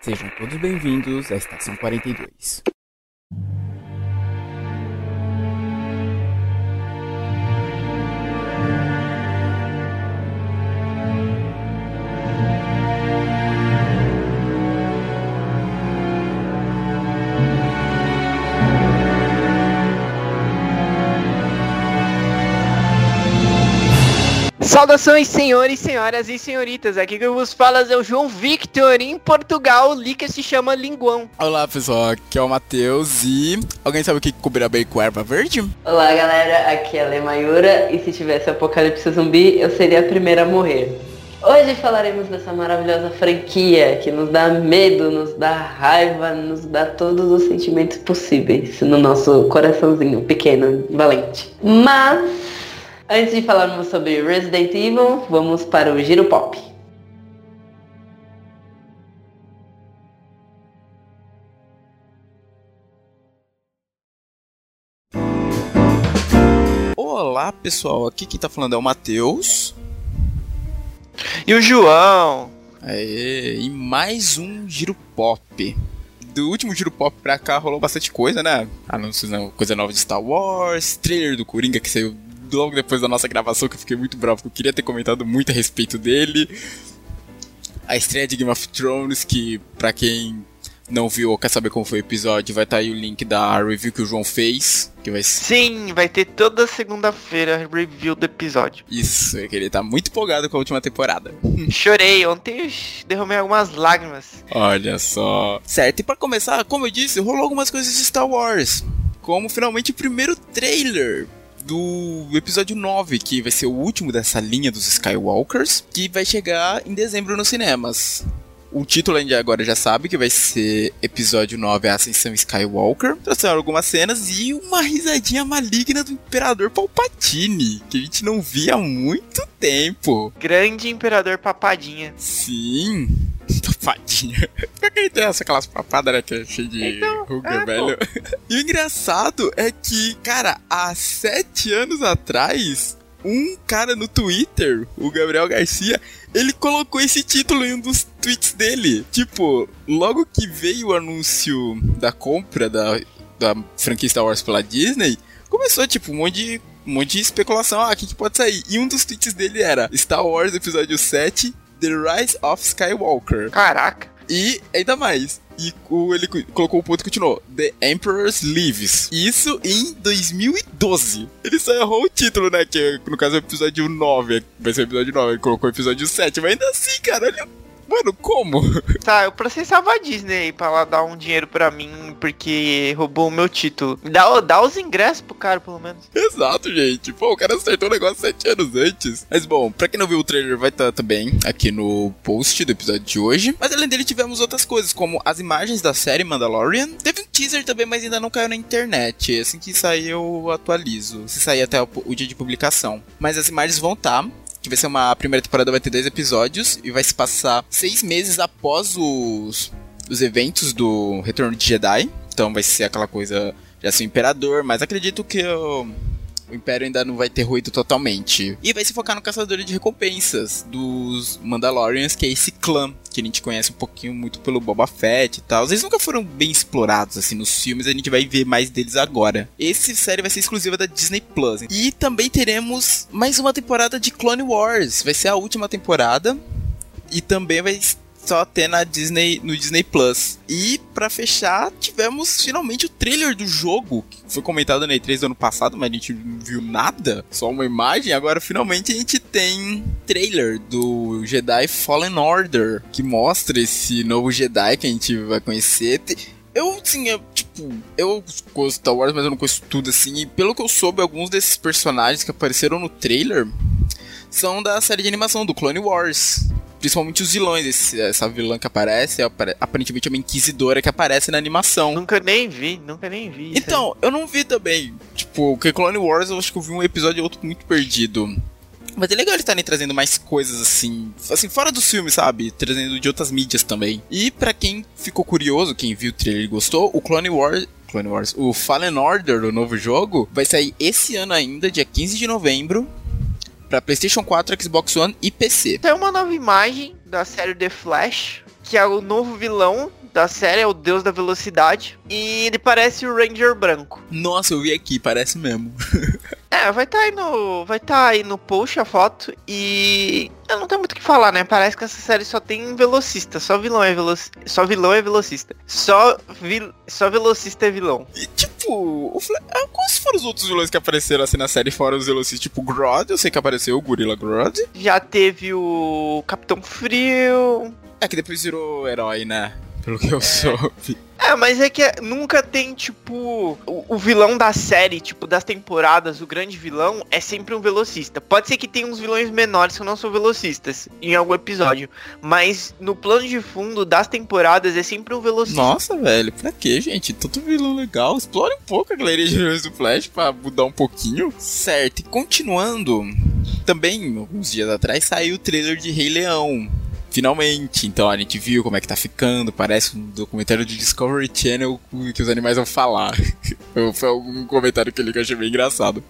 Sejam todos bem-vindos à Estação 42. Saudações, senhores, senhoras e senhoritas. Aqui que eu vos falo é o João Victor. Em Portugal, o Lica se chama Linguão. Olá, pessoal. Aqui é o Matheus e... Alguém sabe o que cobrir bem com erva verde? Olá, galera. Aqui é a Lemayura e se tivesse apocalipse zumbi, eu seria a primeira a morrer. Hoje falaremos dessa maravilhosa franquia que nos dá medo, nos dá raiva, nos dá todos os sentimentos possíveis no nosso coraçãozinho pequeno, valente. Mas Antes de falarmos sobre Resident Evil, vamos para o Giro Pop. Olá, pessoal. Aqui quem tá falando é o Matheus. E o João. Aê, e mais um Giro Pop. Do último Giro Pop pra cá rolou bastante coisa, né? Anúncios, coisa nova de Star Wars, trailer do Coringa que saiu logo depois da nossa gravação que eu fiquei muito bravo, porque eu queria ter comentado muito a respeito dele. A estreia de Game of Thrones, que pra quem não viu ou quer saber como foi o episódio, vai estar tá aí o link da review que o João fez. Que vai... Sim, vai ter toda segunda-feira review do episódio. Isso, é que ele tá muito empolgado com a última temporada. Chorei, ontem eu derramei algumas lágrimas. Olha só. Certo, e para começar, como eu disse, rolou algumas coisas de Star Wars. Como finalmente o primeiro trailer do episódio 9, que vai ser o último dessa linha dos Skywalkers, que vai chegar em dezembro nos cinemas. O título a gente agora já sabe que vai ser episódio 9, a Ascensão Skywalker. Trouxeram algumas cenas e uma risadinha maligna do Imperador Palpatine, que a gente não via há muito tempo. Grande Imperador Papadinha. Sim. Papadinha. Por que ele tem essa classe papada, né? Que é cheio de então, ruga, é, velho. E o engraçado é que, cara, há sete anos atrás, um cara no Twitter, o Gabriel Garcia, ele colocou esse título em um dos tweets dele. Tipo, logo que veio o anúncio da compra da, da franquia Star Wars pela Disney, começou, tipo, um monte de, um monte de especulação. Ah, o que, que pode sair? E um dos tweets dele era Star Wars Episódio 7 The Rise of Skywalker. Caraca. E ainda mais. E ele colocou o ponto e continuou: The Emperor's Lives. Isso em 2012. Ele só errou o título, né? Que no caso é o episódio 9. Vai ser o episódio 9. Ele colocou o episódio 7. Mas ainda assim, cara, olha Mano, como? Tá, eu processava a Disney pra ela dar um dinheiro pra mim porque roubou o meu título. Dá, dá os ingressos pro cara, pelo menos. Exato, gente. Pô, o cara acertou o negócio sete anos antes. Mas bom, pra quem não viu o trailer, vai estar tá também aqui no post do episódio de hoje. Mas além dele, tivemos outras coisas, como as imagens da série Mandalorian. Teve um teaser também, mas ainda não caiu na internet. Assim que sair, eu atualizo. Se sair até o, o dia de publicação. Mas as imagens vão estar. Tá que vai ser uma a primeira temporada vai ter dois episódios e vai se passar seis meses após os, os eventos do Retorno de Jedi. Então vai ser aquela coisa já ser o imperador, mas acredito que o, o Império ainda não vai ter ruído totalmente. E vai se focar no caçador de recompensas dos Mandalorians, que é esse clã que a gente conhece um pouquinho muito pelo Boba Fett e tal. Eles nunca foram bem explorados assim nos filmes, a gente vai ver mais deles agora. Esse série vai ser exclusiva da Disney Plus. E também teremos mais uma temporada de Clone Wars. Vai ser a última temporada. E também vai só ter na Disney, no Disney Plus. E para fechar, tivemos finalmente o trailer do jogo, que foi comentado na E3 do ano passado, mas a gente não viu nada, só uma imagem. Agora finalmente a gente tem trailer do Jedi Fallen Order, que mostra esse novo Jedi que a gente vai conhecer. Eu, eu, tipo, eu gosto Star Wars, mas eu não conheço tudo assim. E pelo que eu soube, alguns desses personagens que apareceram no trailer são da série de animação do Clone Wars principalmente os vilões. Esse, essa vilã que aparece, é aparentemente é uma inquisidora que aparece na animação. Nunca nem vi, nunca nem vi. Então, eu não vi também. Tipo, o Clone Wars, eu acho que eu vi um episódio e outro muito perdido. Mas é legal eles estarem trazendo mais coisas assim, assim, fora dos filmes, sabe? Trazendo de outras mídias também. E para quem ficou curioso, quem viu o trailer e gostou, o Clone Wars Clone Wars, o Fallen Order, o novo jogo, vai sair esse ano ainda, dia 15 de novembro, para PlayStation 4, Xbox One e PC. Tem uma nova imagem da série The Flash. que é o novo vilão da série, é o Deus da Velocidade. E ele parece o Ranger branco. Nossa, eu vi aqui, parece mesmo. É, vai estar tá aí no. Vai estar tá aí no post a foto. E. Eu não tenho muito o que falar, né? Parece que essa série só tem velocista. Só vilão é velocista. Só vilão é velocista. Só, vil... só velocista é vilão. E tipo, o Fla... ah, quais foram os outros vilões que apareceram assim na série fora os velocistas? Tipo, Grodd, eu sei que apareceu o Gorilla Grodd. Já teve o Capitão Frio. É que depois virou herói, né? Pelo que eu é. soube. É, mas é que nunca tem, tipo, o, o, vilão da série, tipo, das temporadas, o grande vilão é sempre um velocista. Pode ser que tenha uns vilões menores que não são velocistas em algum episódio, mas no plano de fundo das temporadas é sempre um velocista. Nossa, velho, pra que, gente? Todo vilão legal. Explore um pouco a galeria de vilões do Flash pra mudar um pouquinho. Certo, e continuando, também, alguns dias atrás, saiu o trailer de Rei Leão finalmente. Então a gente viu como é que tá ficando. Parece um documentário de Discovery Channel que os animais vão falar. Foi algum comentário que eu li que eu achei bem engraçado.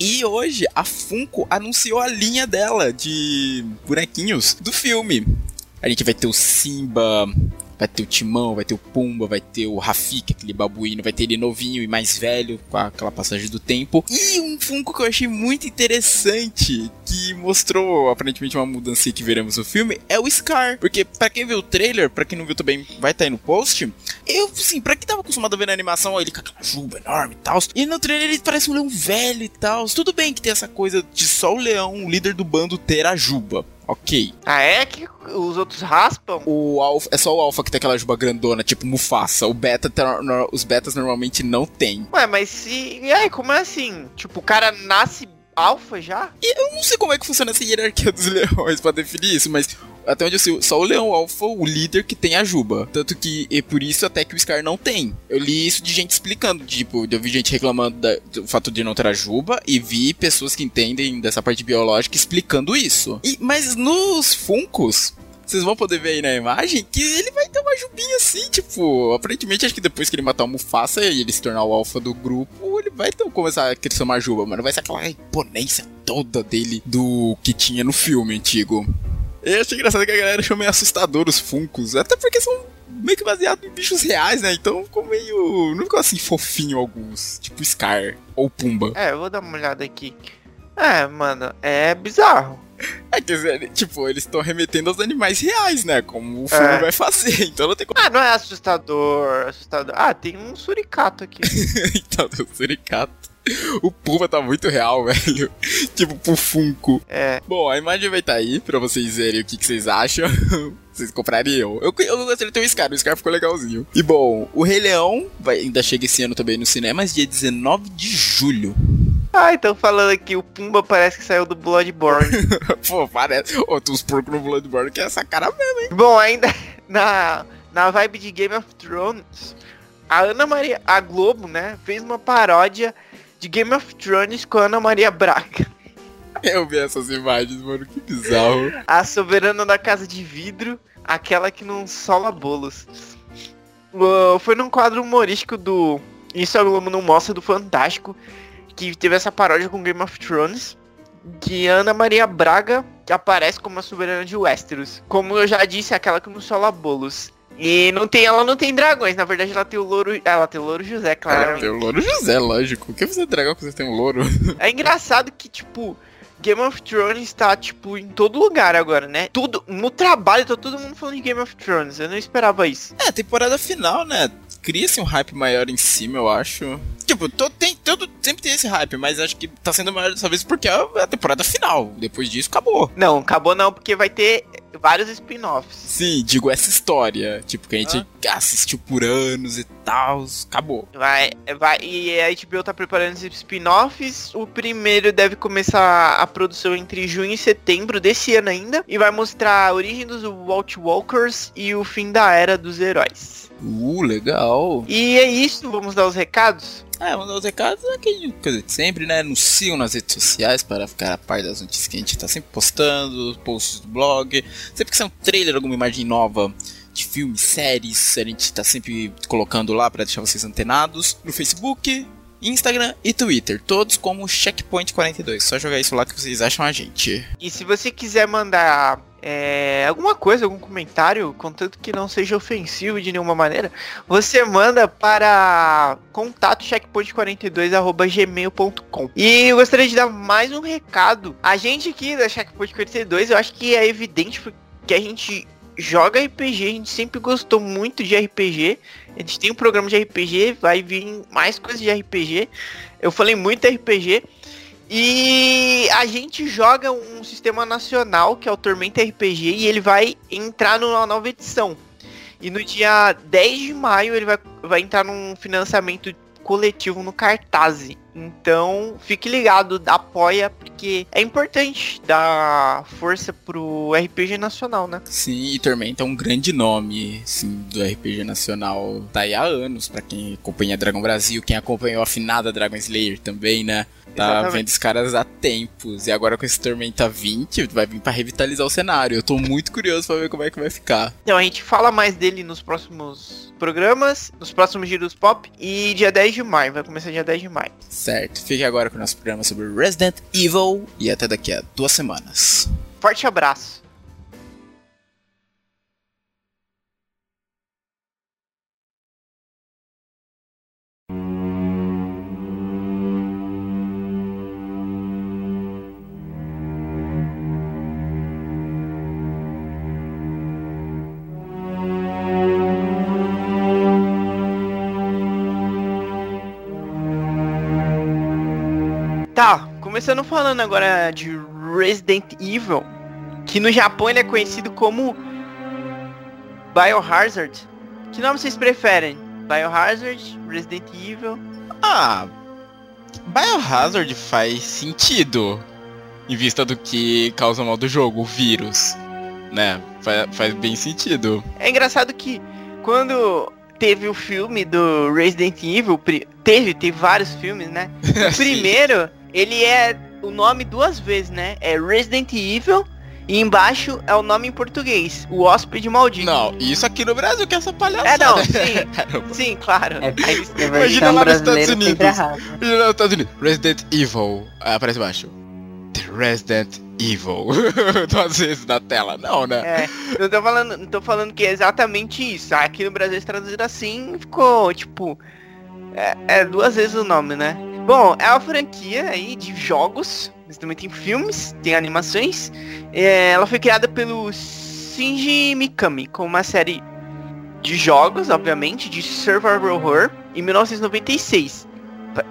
E hoje a Funko anunciou a linha dela de bonequinhos do filme. A gente vai ter o Simba, vai ter o Timão, vai ter o Pumba, vai ter o Rafik, aquele babuíno, vai ter ele novinho e mais velho, com aquela passagem do tempo. E um Funko que eu achei muito interessante, que mostrou aparentemente uma mudança que veremos no filme, é o Scar. Porque para quem viu o trailer, para quem não viu também, vai estar tá aí no post. Eu, assim, pra quem tava acostumado a ver na animação, ele com aquela juba enorme e tal. E no trailer ele parece um leão velho e tal. Tudo bem que tem essa coisa de só o leão, o líder do bando, ter a juba. Ok. Ah, é que os outros raspam? O alfa, é só o alfa que tem aquela juba grandona, tipo Mufasa. O beta, os betas normalmente não tem. Ué, mas se. E aí, como é assim? Tipo, o cara nasce alfa já? E eu não sei como é que funciona essa hierarquia dos leões pra definir isso, mas até onde eu sei, só o leão alfa, o líder que tem a juba. Tanto que, e por isso até que o Scar não tem. Eu li isso de gente explicando, tipo, eu vi gente reclamando da, do fato de não ter a juba e vi pessoas que entendem dessa parte biológica explicando isso. E, mas nos Funcos, vocês vão poder ver aí na imagem que ele vai ter uma jubinha assim, tipo, aparentemente acho que depois que ele matar o Mufasa e ele se tornar o alfa do grupo, ele vai começar a crescer uma juba, mano. Vai ser aquela imponência toda dele do que tinha no filme antigo. Eu achei engraçado que a galera achou meio assustador os Funcos, até porque são meio que baseados em bichos reais, né? Então ficou meio. Não ficou assim fofinho alguns, tipo Scar ou Pumba. É, eu vou dar uma olhada aqui. É, mano, é bizarro. É, quer dizer, tipo, eles estão remetendo aos animais reais, né? Como o filme é. vai fazer, então não tem como. Ah, não é assustador, assustador. Ah, tem um suricato aqui. então, tem um suricato. O Puma tá muito real, velho. tipo, pro Funko. É. Bom, a imagem vai estar tá aí pra vocês verem o que, que vocês acham. vocês comprariam. Eu, eu gostaria de ter o Scar, o Scar ficou legalzinho. E bom, o Rei Leão vai, ainda chega esse ano também nos cinemas, dia 19 de julho. Ah, então falando aqui, o Pumba parece que saiu do Bloodborne. Pô, parece. Ô, tu os porcos no Bloodborne que é essa cara mesmo, hein? Bom, ainda na, na vibe de Game of Thrones, a Ana Maria, a Globo, né, fez uma paródia de Game of Thrones com a Ana Maria Braga. Eu vi essas imagens, mano, que bizarro. A soberana da casa de vidro, aquela que não sola bolos. Uh, foi num quadro humorístico do Isso a Globo não mostra do Fantástico, que teve essa paródia com Game of Thrones, que Ana Maria Braga aparece como a soberana de Westeros. Como eu já disse, aquela que não sola bolos. E não tem, ela não tem dragões, na verdade ela tem o louro. Ela tem o louro José, claro. Ela tem o louro José, lógico. O que você é dragão que você tem um louro? É engraçado que, tipo, Game of Thrones tá, tipo, em todo lugar agora, né? Tudo. No trabalho tá todo mundo falando de Game of Thrones. Eu não esperava isso. É, temporada final, né? Cria-se um hype maior em cima, eu acho. Tipo, todo, tem, todo, sempre tem esse hype, mas acho que tá sendo maior dessa vez porque é a temporada final. Depois disso, acabou. Não, acabou não, porque vai ter vários spin-offs. Sim, digo essa história. Tipo, que a gente ah. assistiu por anos e tal. Acabou. Vai, vai. E a HBO tá preparando esses spin-offs. O primeiro deve começar a produção entre junho e setembro desse ano ainda. E vai mostrar a origem dos Walt Walkers e o fim da era dos heróis. Uh, legal. E é isso, vamos dar os recados? É, mandar os recados é aquele coisa de sempre, né? Nos sigam nas redes sociais para ficar a par das notícias que a gente tá sempre postando, posts do blog. Sempre que sai um trailer, alguma imagem nova de filmes, séries, a gente tá sempre colocando lá para deixar vocês antenados. No Facebook, Instagram e Twitter, todos como Checkpoint42. Só jogar isso lá que vocês acham a gente. E se você quiser mandar é, alguma coisa, algum comentário, contanto que não seja ofensivo de nenhuma maneira, você manda para contato checkpoint42@gmail.com. E eu gostaria de dar mais um recado. A gente aqui da Checkpoint 42, eu acho que é evidente que a gente joga RPG, a gente sempre gostou muito de RPG. A gente tem um programa de RPG, vai vir mais coisas de RPG. Eu falei muito RPG. E a gente joga um sistema nacional que é o Tormenta RPG e ele vai entrar numa nova edição. E no dia 10 de maio ele vai, vai entrar num financiamento coletivo no Cartaz. Então, fique ligado, apoia, porque é importante dar força pro RPG nacional, né? Sim, e Tormenta é um grande nome, sim, do RPG nacional. Tá aí há anos, para quem acompanha Dragon Brasil, quem acompanhou a finada Dragon Slayer também, né? Tá Exatamente. vendo os caras há tempos. E agora com esse Tormenta 20, vai vir pra revitalizar o cenário. Eu tô muito curioso pra ver como é que vai ficar. Então, a gente fala mais dele nos próximos programas, nos próximos giros pop. E dia 10 de maio, vai começar dia 10 de maio. Certo. Fique agora com o nosso programa sobre Resident Evil. E até daqui a duas semanas. Forte abraço. Tá, começando falando agora de Resident Evil, que no Japão ele é conhecido como Biohazard. Que nome vocês preferem? Biohazard, Resident Evil? Ah, Biohazard faz sentido em vista do que causa mal do jogo, o vírus, né? Faz, faz bem sentido. É engraçado que quando teve o filme do Resident Evil, teve, teve vários filmes, né? O primeiro ele é o nome duas vezes, né? É Resident Evil e embaixo é o nome em português, o hóspede maldito. Não, isso aqui no Brasil que é essa palhaçada. É, não, sim. sim, claro. É, Imagina lá nos Estados Unidos. Imagina lá nos Estados Unidos. Resident Evil. Ah, aparece embaixo. The Resident Evil. Duas vezes na tela. Não, né? É, eu tô falando, não tô falando que é exatamente isso. Aqui no Brasil, traduzido assim, ficou, tipo... É, é duas vezes o nome, né? Bom, é uma franquia aí de jogos, mas também tem filmes, tem animações. É, ela foi criada pelo Shinji Mikami, com uma série de jogos, obviamente, de survival horror, em 1996,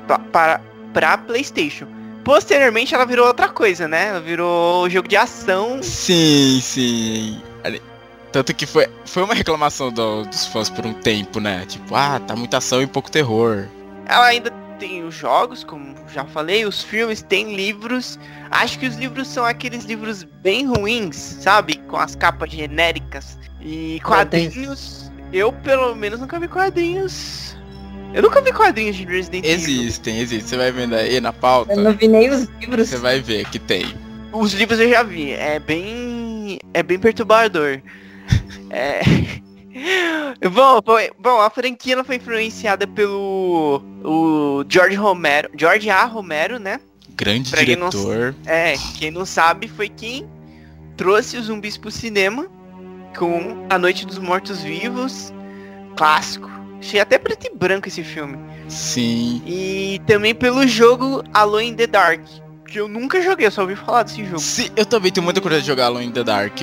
para para PlayStation. Posteriormente, ela virou outra coisa, né? Ela virou jogo de ação. Sim, sim. Tanto que foi, foi uma reclamação do, dos fãs por um tempo, né? Tipo, ah, tá muita ação e pouco terror. Ela ainda tem os jogos, como já falei, os filmes, tem livros. Acho que os livros são aqueles livros bem ruins, sabe? Com as capas genéricas. E quadrinhos. Eu, pelo menos, nunca vi quadrinhos. Eu nunca vi quadrinhos de Resident Evil. Existem, existem. Você vai vendo aí na pauta. Eu não vi nem os livros. Você vai ver que tem. Os livros eu já vi. É bem. É bem perturbador. é. bom, foi, bom, a franquia foi influenciada pelo o George Romero, George A. Romero, né? Grande pra diretor. Quem não, é, quem não sabe foi quem trouxe os zumbis pro cinema com A Noite dos Mortos Vivos, clássico. Achei até preto e branco esse filme. Sim. E também pelo jogo Alone in the Dark, que eu nunca joguei, eu só ouvi falar desse jogo. Sim, eu também tenho muita curiosidade de jogar Alone in the Dark.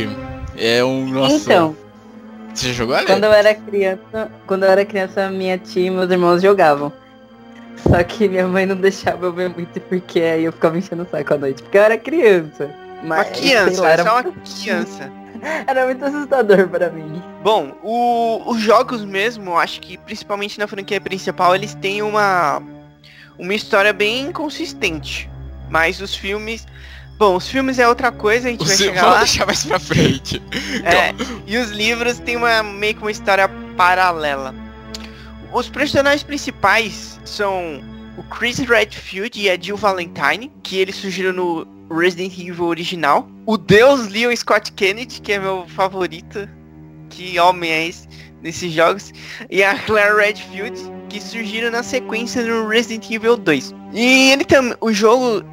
É um. Nossa. Então, você jogou ali? Quando eu era criança, quando eu era criança, minha tia e meus irmãos jogavam. Só que minha mãe não deixava eu ver muito porque aí eu ficava enchendo o saco à noite. Porque eu era criança. Mas, uma criança, lá, era só uma criança. era muito assustador para mim. Bom, o, os jogos mesmo, acho que principalmente na franquia principal, eles têm uma, uma história bem consistente. Mas os filmes, Bom, os filmes é outra coisa, a gente vai chegar lá. deixar mais pra frente. É, e os livros tem uma meio que uma história paralela. Os personagens principais são o Chris Redfield e a Jill Valentine, que eles surgiram no Resident Evil original. O Deus Leon Scott Kennedy, que é meu favorito. Que homem é esse nesses jogos. E a Claire Redfield, que surgiram na sequência no Resident Evil 2. E ele também. O jogo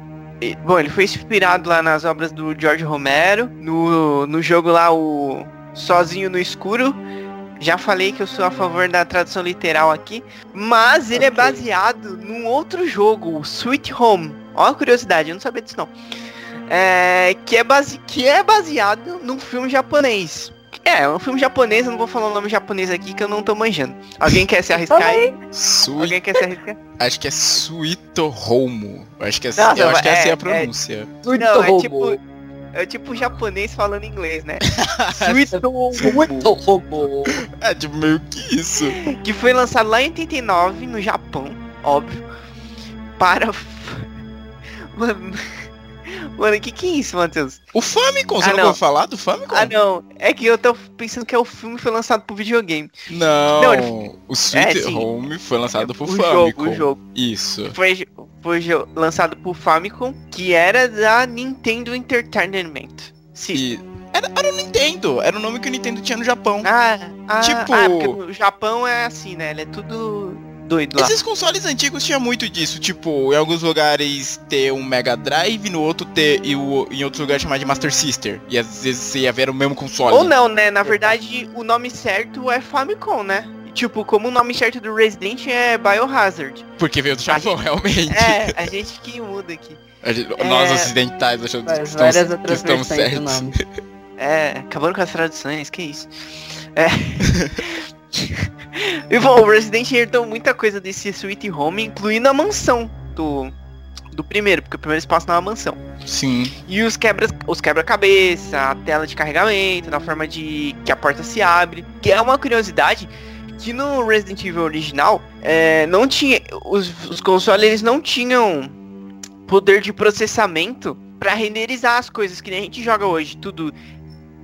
Bom, ele foi inspirado lá nas obras do George Romero, no, no jogo lá, o Sozinho no Escuro. Já falei que eu sou a favor da tradução literal aqui, mas ele é Ok. baseado num outro jogo, o Sweet Home. Ó a curiosidade, eu não sabia disso não. É, que, é base, que é baseado num filme japonês. É, é um filme japonês, eu não vou falar o nome japonês aqui que eu não tô manjando. Alguém quer se arriscar aí? Sui... Alguém quer se arriscar? Acho que é Suitohomo. Eu acho que é, Não, eu não, acho que é assim é- a pronúncia. Não, é tipo, é tipo japonês falando inglês, né? Robô. É, tipo, meio que isso. que foi lançado lá em 89 no Japão, óbvio. Para. Mano. Mano, que que é isso, Matheus? O Famicom, você Ah, não, não. vai falar do Famicom? Ah, não. É que eu tô pensando que é o filme foi lançado pro videogame. Não, Não, ele- o Sweet É. Home foi lançado por o Famicom. jogo, o jogo. Isso. Foi, foi lançado por Famicom, que era da Nintendo Entertainment. Sim. E era, era o Nintendo, era o nome que o Nintendo tinha no Japão. Ah, ah, Tipo- ah, porque no Japão é assim, né? Ele é tudo doido lá. Esses consoles antigos tinha muito disso, tipo, em alguns lugares ter um Mega Drive, no outro ter e o, em outros lugares chamar de Master Sister. E às vezes você ia ver o mesmo console. Ou não, né? Na verdade, o nome certo é Famicom, né? Tipo, como o nome certo do Resident é Biohazard. Porque veio do Japão, realmente. É, a gente que muda aqui. Gente- É. Nós ocidentais achamos que estamos, várias que outras estamos certos. É, acabando com as traduções, que isso. É. e bom, o Resident herdou muita coisa desse Sweet Home, incluindo a mansão do, do primeiro, porque o primeiro se passa numa mansão. Sim. E os quebras, os quebra-cabeça, a tela de carregamento, na forma de que a porta se abre. Que é uma curiosidade que no Resident Evil original é, não tinha os, os consoles eles não tinham poder de processamento para renderizar as coisas que nem a gente joga hoje, tudo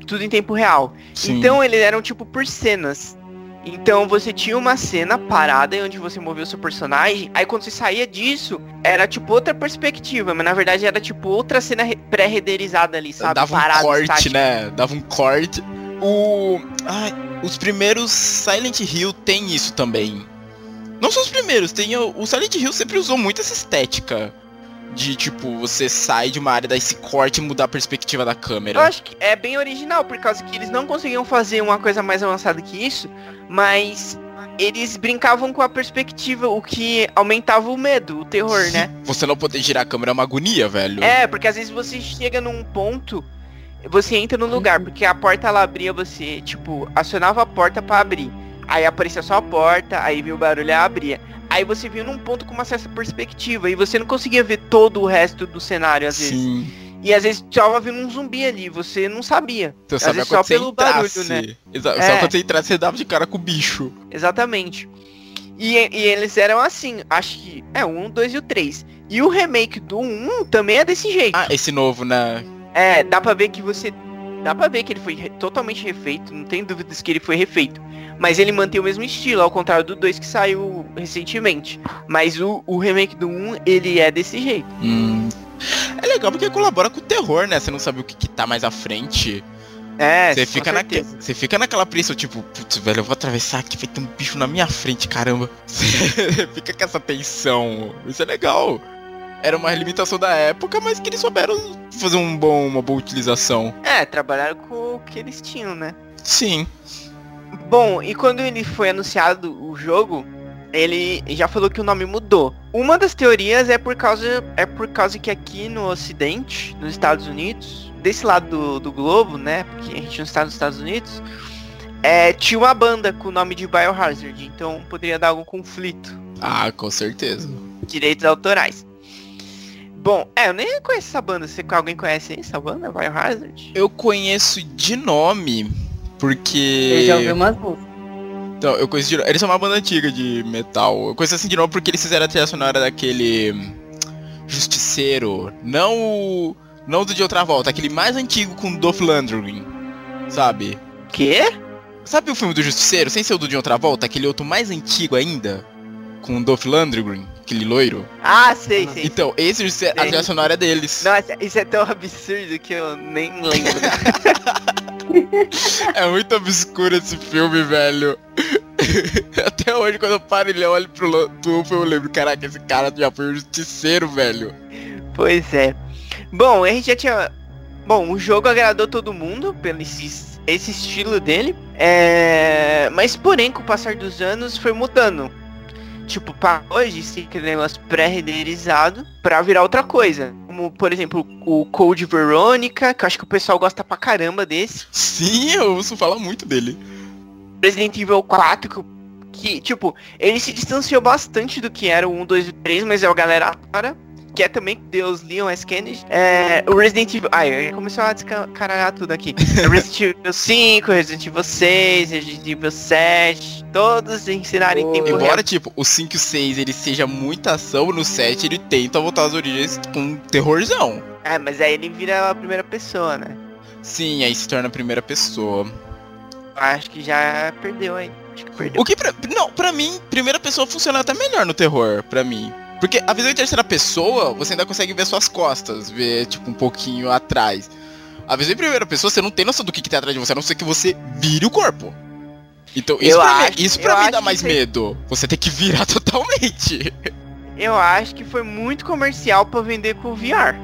tudo em tempo real. Sim. Então eles eram tipo por cenas. Então você tinha uma cena parada onde você movia o seu personagem, aí quando você saía disso, era tipo outra perspectiva, mas na verdade era tipo outra cena re- pré-renderizada ali, sabe? Dava um corte, né? Dava um corte. O. Ai, os primeiros Silent Hill tem isso também. Não são os primeiros, tem o, o Silent Hill sempre usou muito essa estética. De tipo, você sai de uma área, daí esse corte e mudar a perspectiva da Eu câmera. acho que é bem original, por causa que eles não conseguiam fazer uma coisa mais avançada que isso, mas eles brincavam com a perspectiva, o que aumentava o medo, o terror, né? Você não poder girar a câmera é uma agonia, velho. É, porque às vezes você chega num ponto, você entra num lugar, porque a porta ela abria, você, tipo, acionava a porta pra abrir. Aí aparecia só a porta, aí viu o barulho e abria. Aí você viu num ponto com uma certa perspectiva e você não conseguia ver todo o resto do cenário às vezes. Sim. E às vezes tava vindo um zumbi ali, você não sabia. Você Às sabe vezes só você pelo barulho, entrasse. né? Exa- É. Só quando você entrasse, você dava de cara com o bicho. Exatamente. E, e eles eram assim, acho que é 1, 2 e o 3. E o remake do 1 também é desse jeito. Ah, esse novo, né? É, dá pra ver que você. Dá pra ver que ele foi re- totalmente refeito, não tem dúvidas que ele foi refeito. Mas ele mantém o mesmo estilo, ao contrário do 2 que saiu recentemente. Mas o, o remake do 1, ele é desse jeito. Hum. É legal porque colabora com o terror, né? Você não sabe o que, que tá mais à frente. É, Você fica, naque... certeza. você fica naquela pressão, tipo, putz, velho, eu vou atravessar aqui, vai ter um bicho na minha frente, caramba. Você fica com essa tensão. Isso é legal. Era uma limitação da época, mas que eles souberam fazer um bom, uma boa utilização. É, trabalharam com o que eles tinham, né? Sim. Bom, e quando ele foi anunciado o jogo, ele já falou que o nome mudou. Uma das teorias é por causa é por causa que aqui no Ocidente, nos Estados Unidos, desse lado do, do globo, né? Porque a gente não está nos Estados Unidos, é, tinha uma banda com o nome de Biohazard, então poderia dar algum conflito, Ah, com certeza. direitos autorais. Bom, é, eu nem conheço essa banda. Você alguém conhece essa banda, Biohazard? Eu conheço de nome, porque. Eu já ouvi umas músicas. Então, eu conheço de nome. Eles são uma banda antiga de metal. Eu conheço assim de nome porque eles fizeram a trilha sonora daquele. hum, Justiceiro. Não o. Não do de outra volta, aquele mais antigo com Dolph Lundgren. Sabe? Quê? Sabe o filme do Justiceiro, sem ser o do de outra volta, aquele outro mais antigo ainda? Com o Dolph Lundgren, aquele loiro? Ah, sei, sei. Então, esse Justiceiro, a trilha sonora é deles. Nossa, isso é tão absurdo que eu nem lembro. É muito obscuro esse filme, velho. Até hoje, quando eu paro e olho pro Dolph, eu lembro, caraca, esse cara já foi um justiceiro, velho. Pois é. Bom, a gente já tinha. Bom, o jogo agradou todo mundo pelo esse, esse estilo dele. É... Mas porém, com o passar dos anos, foi mudando. Tipo, para hoje, esse negócio pré-renderizado pra virar outra coisa. Como, por exemplo, o Code Veronica, que eu acho que o pessoal gosta pra caramba desse. Sim, eu ouço falar muito dele. Resident Evil 4, que, que, tipo, ele se distanciou bastante do que era o 1, 2 e 3, mas é a galera para que é também Deus Leon S. Kennedy. É, o Resident Evil. Ai, começou a descaralhar tudo aqui. Resident Evil 5, Resident Evil 6, Resident Evil 7. Todos ensinaram em tempo Embora, real. tipo, o 5 e o 6 ele seja muita ação, no 7 ele tenta voltar às origens com um terrorzão. É, mas aí ele vira a primeira pessoa, né? Sim, aí se torna a primeira pessoa. Acho que já perdeu aí. Acho que perdeu. O que pra, não, pra mim, primeira pessoa funciona até melhor no terror, pra mim. Porque a visão em terceira pessoa, você ainda consegue ver suas costas, ver, tipo, um pouquinho atrás. A visão em primeira pessoa, você não tem noção do que, que tem atrás de você, a não ser que você vire o corpo. Então, isso Eu pra mim, acho- isso pra mim dá mais medo. Você tem que virar totalmente. Eu acho que foi muito comercial pra vender com o VR.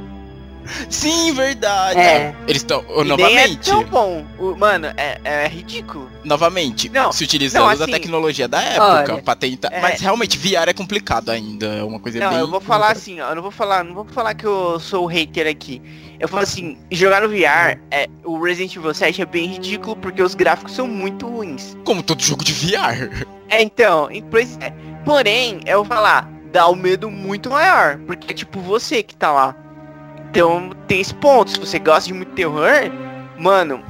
Sim, verdade. É. Eles estão, é novamente, tão bom. O- mano, é, é ridículo. novamente, Não, se utilizando não, da assim, tecnologia da época olha, pra tentar. é- Mas realmente, VR é complicado ainda. É uma coisa Não, bem. eu vou falar assim, ó, eu não vou falar, não vou falar que eu sou o hater aqui. Eu falo assim, jogar no VR, é, o Resident Evil 7 é bem ridículo porque os gráficos são muito ruins. Como todo jogo de VR. É, então, pois é. Porém, eu vou falar, dá um medo muito maior, porque é tipo você que tá lá. Então, tem esse ponto, se você gosta de muito terror, mano,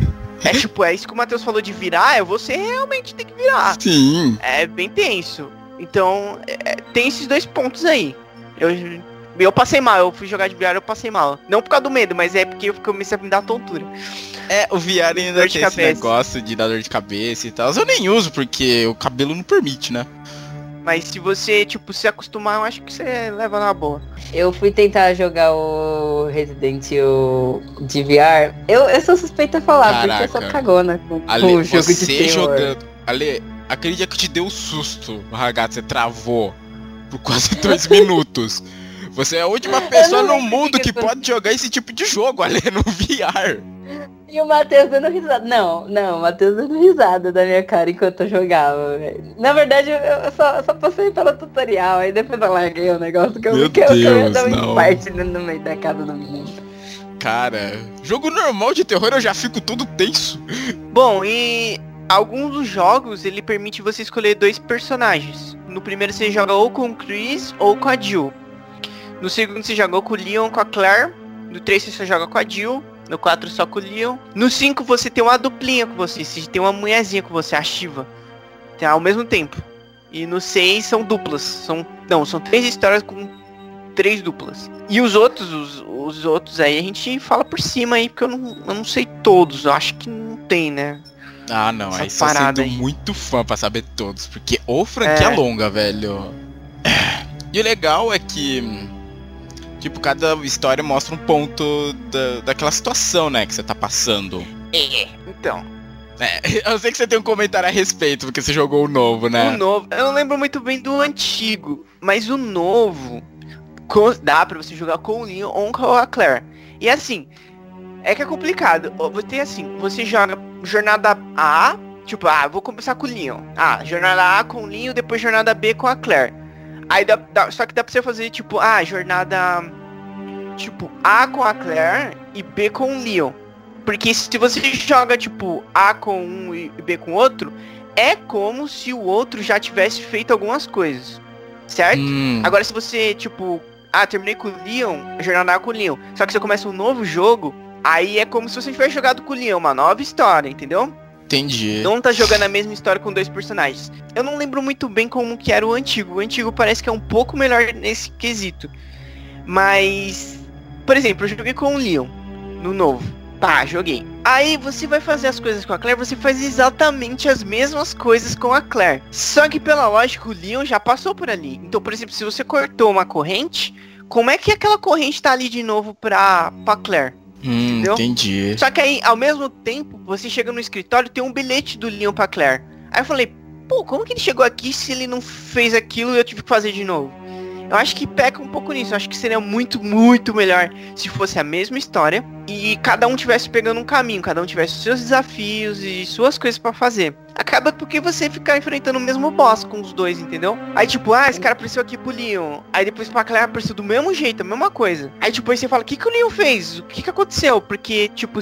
é tipo, é isso que o Matheus falou de virar, é você realmente tem que virar. Sim. É bem tenso. Então, é, tem esses dois pontos aí. Eu, eu passei mal, eu fui jogar de VR, eu passei mal. Não por causa do medo, mas é porque eu comecei a me dar tontura. É, o VR ainda tem esse negócio de dar dor de cabeça e tal. Eu nem uso porque o cabelo não permite, né? Mas se você, tipo, se acostumar, eu acho que você leva na boa. Eu fui tentar jogar o Resident Evil de VR. Eu, eu sou suspeita a falar, porque eu sou Caraca. cagona com, com Ale, o jogo de você terror. jogando. Ale, aquele dia que te deu susto, o ragato, você travou por quase dois minutos. Você é a última pessoa não no mundo que que que pode jogar esse tipo de jogo, Ale, no VR. E o Matheus dando risada. Não, não, o Matheus dando risada da minha cara enquanto eu jogava, velho. Na verdade, eu, só, eu só passei pelo tutorial, aí depois eu larguei o negócio que eu Meu que eu, que eu ia Deus, dar um no, no meio da casa do menino. Cara, jogo normal de terror eu já fico todo tenso. Bom, e alguns dos jogos, ele permite você escolher dois personagens. No primeiro você joga ou com o Chris ou com a Jill. No segundo você joga ou com o Leon ou com a Claire. No 3 você só joga com a Jill. No 4 só com o Leon. No 5 você tem uma duplinha com você. Você tem uma mulherzinha com você, a Shiva. Tem ao mesmo tempo. E no 6 são duplas. São. Não, são três histórias com três duplas. E os outros, os, os outros aí a gente fala por cima aí, porque eu não, eu não sei todos. Eu acho que não tem, né? Ah, não, Essa aí só sendo aí. muito fã pra saber todos, porque ô franquia É. longa, velho. E o legal é que, tipo, cada história mostra um ponto da, daquela situação, né, que você tá passando. É, então. É, eu sei que você tem um comentário a respeito, porque você jogou o novo, né? O novo. Eu não lembro muito bem do antigo, mas o novo co- dá pra você jogar com o Leon ou com a Claire. E assim, é que é complicado. Você assim, você joga jornada A, tipo, ah, vou começar com o Leon. Ah, jornada A com o Leon, depois jornada B com a Claire. Aí dá, dá- só que dá pra você fazer tipo, ah, jornada tipo A com a Claire e B com o Leon. Porque se você joga tipo A com um e B com outro, é como se o outro já tivesse feito algumas coisas. Certo? Hum, Agora se você, tipo, ah, terminei com o Leon, jornada A com o Leon. Só que você começa um novo jogo, aí é como se você tivesse jogado com o Leon, uma nova história, entendeu? Entendi. Não tá jogando a mesma história com dois personagens. Eu não lembro muito bem como que era o antigo. O antigo parece que é um pouco melhor nesse quesito. Mas, por exemplo, eu joguei com o Leon no novo. Tá, joguei. Aí você vai fazer as coisas com a Claire, você faz exatamente as mesmas coisas com a Claire. Só que pela lógica, o Leon já passou por ali. Então, por exemplo, se você cortou uma corrente, como é que aquela corrente tá ali de novo pra, pra Claire? Hum, entendi. Só que aí, ao mesmo tempo, você chega no escritório tem um bilhete do Leon pra Claire. Aí eu falei, pô, como que ele chegou aqui se ele não fez aquilo e eu tive que fazer de novo? Eu acho que peca um pouco nisso. Eu acho que seria muito, muito melhor se fosse a mesma história e cada um tivesse pegando um caminho, cada um tivesse seus desafios e suas coisas para fazer. Acaba porque você fica enfrentando o mesmo boss com os dois, entendeu? Aí tipo, ah, esse cara apareceu aqui pro Leon. Aí depois pra Claire apareceu do mesmo jeito, a mesma coisa. Aí tipo, você fala, o que, que o Leon fez? O que, que aconteceu? Porque, tipo,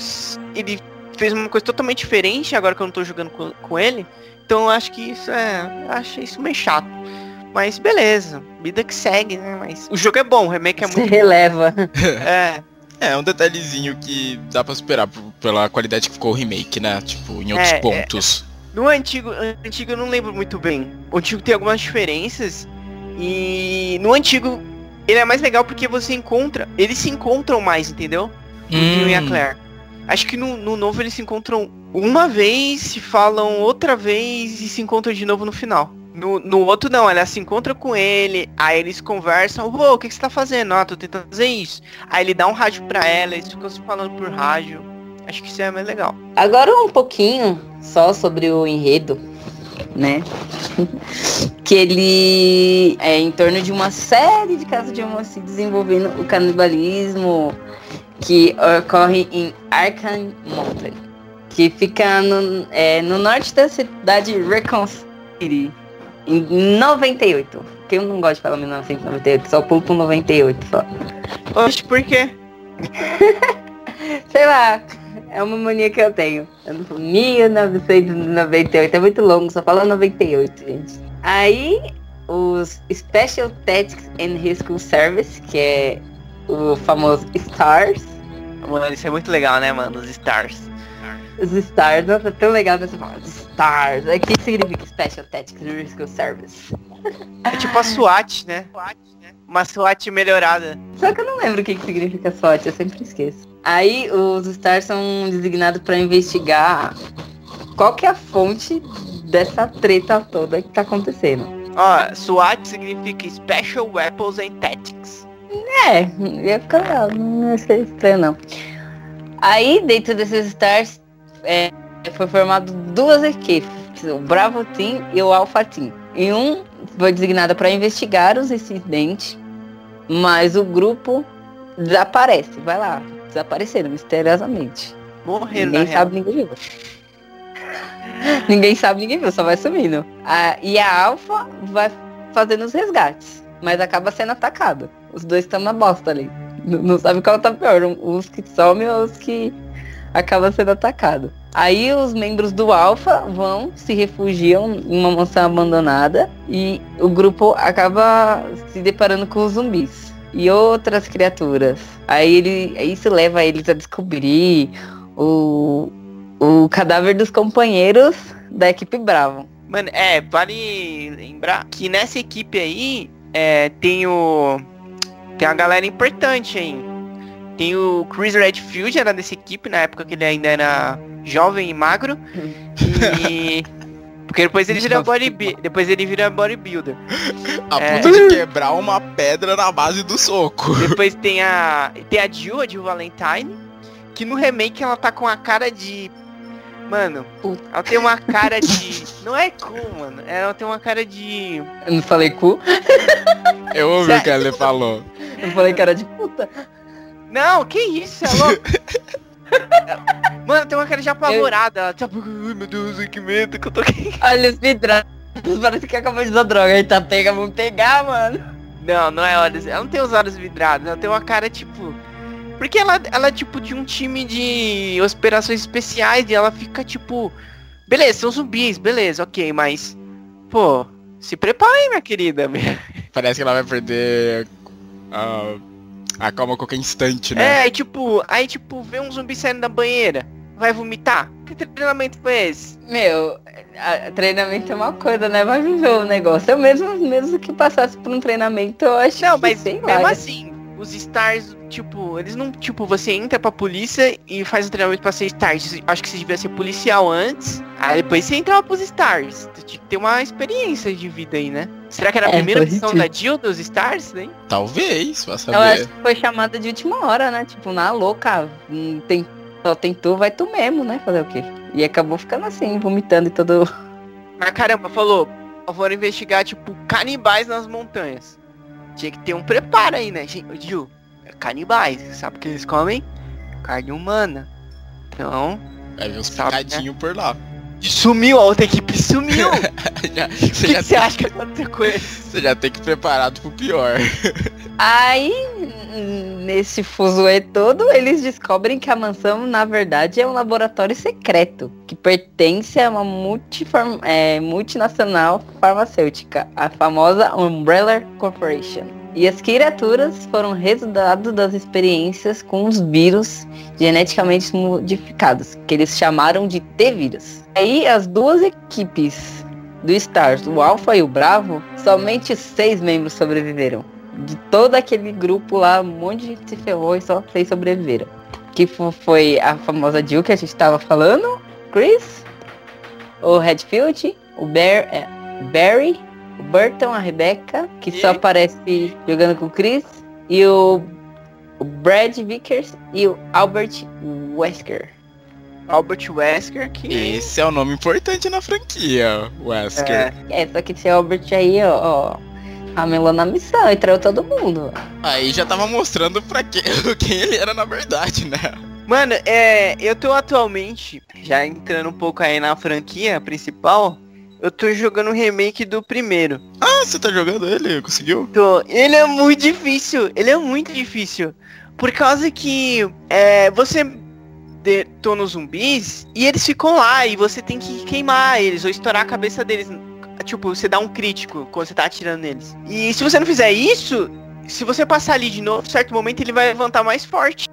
ele fez uma coisa totalmente diferente agora que eu não tô jogando com, com ele. Então eu acho que isso é. Eu achei isso meio chato. Mas beleza, vida que segue, né? Mas o jogo é bom, o remake é Você muito. releva. É. É, um detalhezinho que dá pra superar pela qualidade que ficou o remake, né? Tipo, em outros É, é. pontos. No antigo, antigo eu não lembro muito bem. O antigo tem algumas diferenças. E no antigo ele é mais legal porque você encontra. Eles se encontram mais, entendeu? O Leon e a Hum. Claire. Acho que no, no novo eles se encontram uma vez, se falam outra vez e se encontram de novo no final. No, no outro não, ela se encontra com ele, aí eles conversam, o que, que você tá fazendo? Ah, tô tentando fazer isso. Aí ele dá um rádio pra ela, eles ficam se falando por rádio. Acho que isso é mais legal. Agora um pouquinho só sobre o enredo, né? que ele é em torno de uma série de casos de homem se desenvolvendo o canibalismo que ocorre em Arkham Mountain, que fica no, é, no norte da cidade de Recon City, em 98. Que eu não gosto de falar 1998, só pulo pro 98 só. Oxe, por quê? Sei lá, é uma mania que eu tenho. Eu não falo 1998, é muito longo, só fala 98, gente. Aí, os Special Tactics and Rescue Service, que é o famoso STARS. Mano, isso é muito legal, né, mano? Os Stars. Os STARS, nossa, é tão legal você fala STARS. O que significa Special Tactics Rescue Service? É tipo a SWAT, né? Uma SWAT melhorada. Só que eu não lembro o que, que significa SWAT, eu sempre esqueço. Aí os Stars são designados para investigar qual que é a fonte dessa treta toda que tá acontecendo. Ó, SWAT significa Special Weapons and Tactics. É, ia ficar legal, não ia ser estranho não. Aí dentro desses Stars é, foi formado duas equipes, o Bravo Team e o Alpha Team. E um foi designado para investigar os incidentes, mas o grupo desaparece, vai lá, desapareceram misteriosamente. Morreram, Ninguém real. sabe, ninguém viu. ninguém sabe, ninguém viu, só vai sumindo. A- e a Alpha vai fazendo os resgates, mas acaba sendo atacado. Os dois estão na bosta ali. N- Não sabe qual tá pior, os que somem ou os que acabam sendo atacados. Aí os membros do Alpha vão, se refugiam em uma mansão abandonada e o grupo acaba se deparando com os zumbis e outras criaturas. Aí ele, isso leva eles a descobrir o, o cadáver dos companheiros da equipe Bravo. Mano, é, vale lembrar que nessa equipe aí é, tem o. Tem uma galera importante aí. Tem o Chris Redfield, era dessa equipe na época que ele ainda era jovem e magro. E. Porque depois ele vira bodybuilder. Depois ele vira bodybuilder. A É. ponto de quebrar uma pedra na base do soco. Depois tem a. Tem a Jill, a Jill Valentine. Que no remake ela tá com a cara de. Mano, ela tem uma cara de. Não é cool, mano. Ela tem uma cara de. Eu não falei cu, Eu ouvi o que ele falou. eu falei cara de puta. Não, que isso, é louco? Mano, tem uma cara de apavorada. Ela tipo, ai meu Deus, que medo que eu tô aqui. Olha os vidrados. Parece que acabou de usar droga. Aí tá pega, vamos pegar, mano. Não, não é olhos. Ela não tem os olhos vidrados, ela tem uma cara tipo. Porque ela, ela é tipo de um time de operações especiais e ela fica tipo. Beleza, são zumbis, beleza, ok, mas. Pô, se prepare, minha querida. Parece que ela vai perder a, a calma a qualquer instante, né? É, aí tipo, aí tipo, vê um zumbi saindo da banheira. Vai vomitar? Que treinamento foi esse? Meu, a- treinamento é uma coisa, né? Vai viver o negócio. Eu mesmo, mesmo que passasse por um treinamento, eu acho Não, que, mas sei mesmo lá, assim, os stars, tipo, eles não, tipo, você entra pra polícia e faz um treinamento pra ser stars. Acho que você devia ser policial antes, aí depois você entrava pros stars. Tu tinha que ter uma experiência de vida aí, né? Será que era a É, primeira missão ridículo. da Jill dos stars, né? Talvez, vai Eu saber. acho que foi chamada de última hora, né? Tipo, na louca, hum, tem, só tentou, vai tu mesmo, né? Fazer o quê? E acabou ficando assim, vomitando e todo. Mas caramba, falou, foram investigar, tipo, canibais nas montanhas. Tinha que ter um preparo aí, né? Gente, Ju, é canibais, sabe o que eles comem? Carne humana. Então, Vai ver uns Sabe, né? picadinhos por lá. sumiu, a outra equipe sumiu. Já- O você, que já, que você acha que aconteceu com eles? você já tem que ir preparado pro pior. Aí, nesse fuzuê todo, eles descobrem que a mansão, na verdade, é um laboratório secreto, que pertence a uma é, multinacional farmacêutica, a famosa Umbrella Corporation. E as criaturas foram resultado das experiências com os vírus geneticamente modificados, que eles chamaram de T-vírus. Aí as duas equipes do Stars, o Alpha e o Bravo, somente seis membros sobreviveram de todo aquele grupo lá, um monte de gente se ferrou e só seis sobreviveram. Que fo- foi a famosa Jill que a gente tava falando, Chris, o Redfield, o Bear, é, Barry, o Burton, a Rebecca, que só E? aparece jogando com o Chris, e o, o Brad Vickers e o Albert Wesker. Albert Wesker, que Esse é o nome importante na franquia, Wesker. é, É, só que esse Albert aí, ó, ó ramelou na missão e traiu todo mundo. Aí já tava mostrando pra quem, quem ele era na verdade, né? Mano, é, eu tô atualmente, já entrando um pouco aí na franquia principal, eu tô jogando o remake do primeiro. Ah, você tá jogando ele? Conseguiu? Tô, ele é muito difícil, ele é muito difícil. Por causa que é, você detona os zumbis e eles ficam lá e você tem que queimar eles ou estourar a cabeça deles. Tipo, você dá um crítico quando você tá atirando neles. E se você não fizer isso, se você passar ali de novo, em certo momento ele vai levantar mais forte.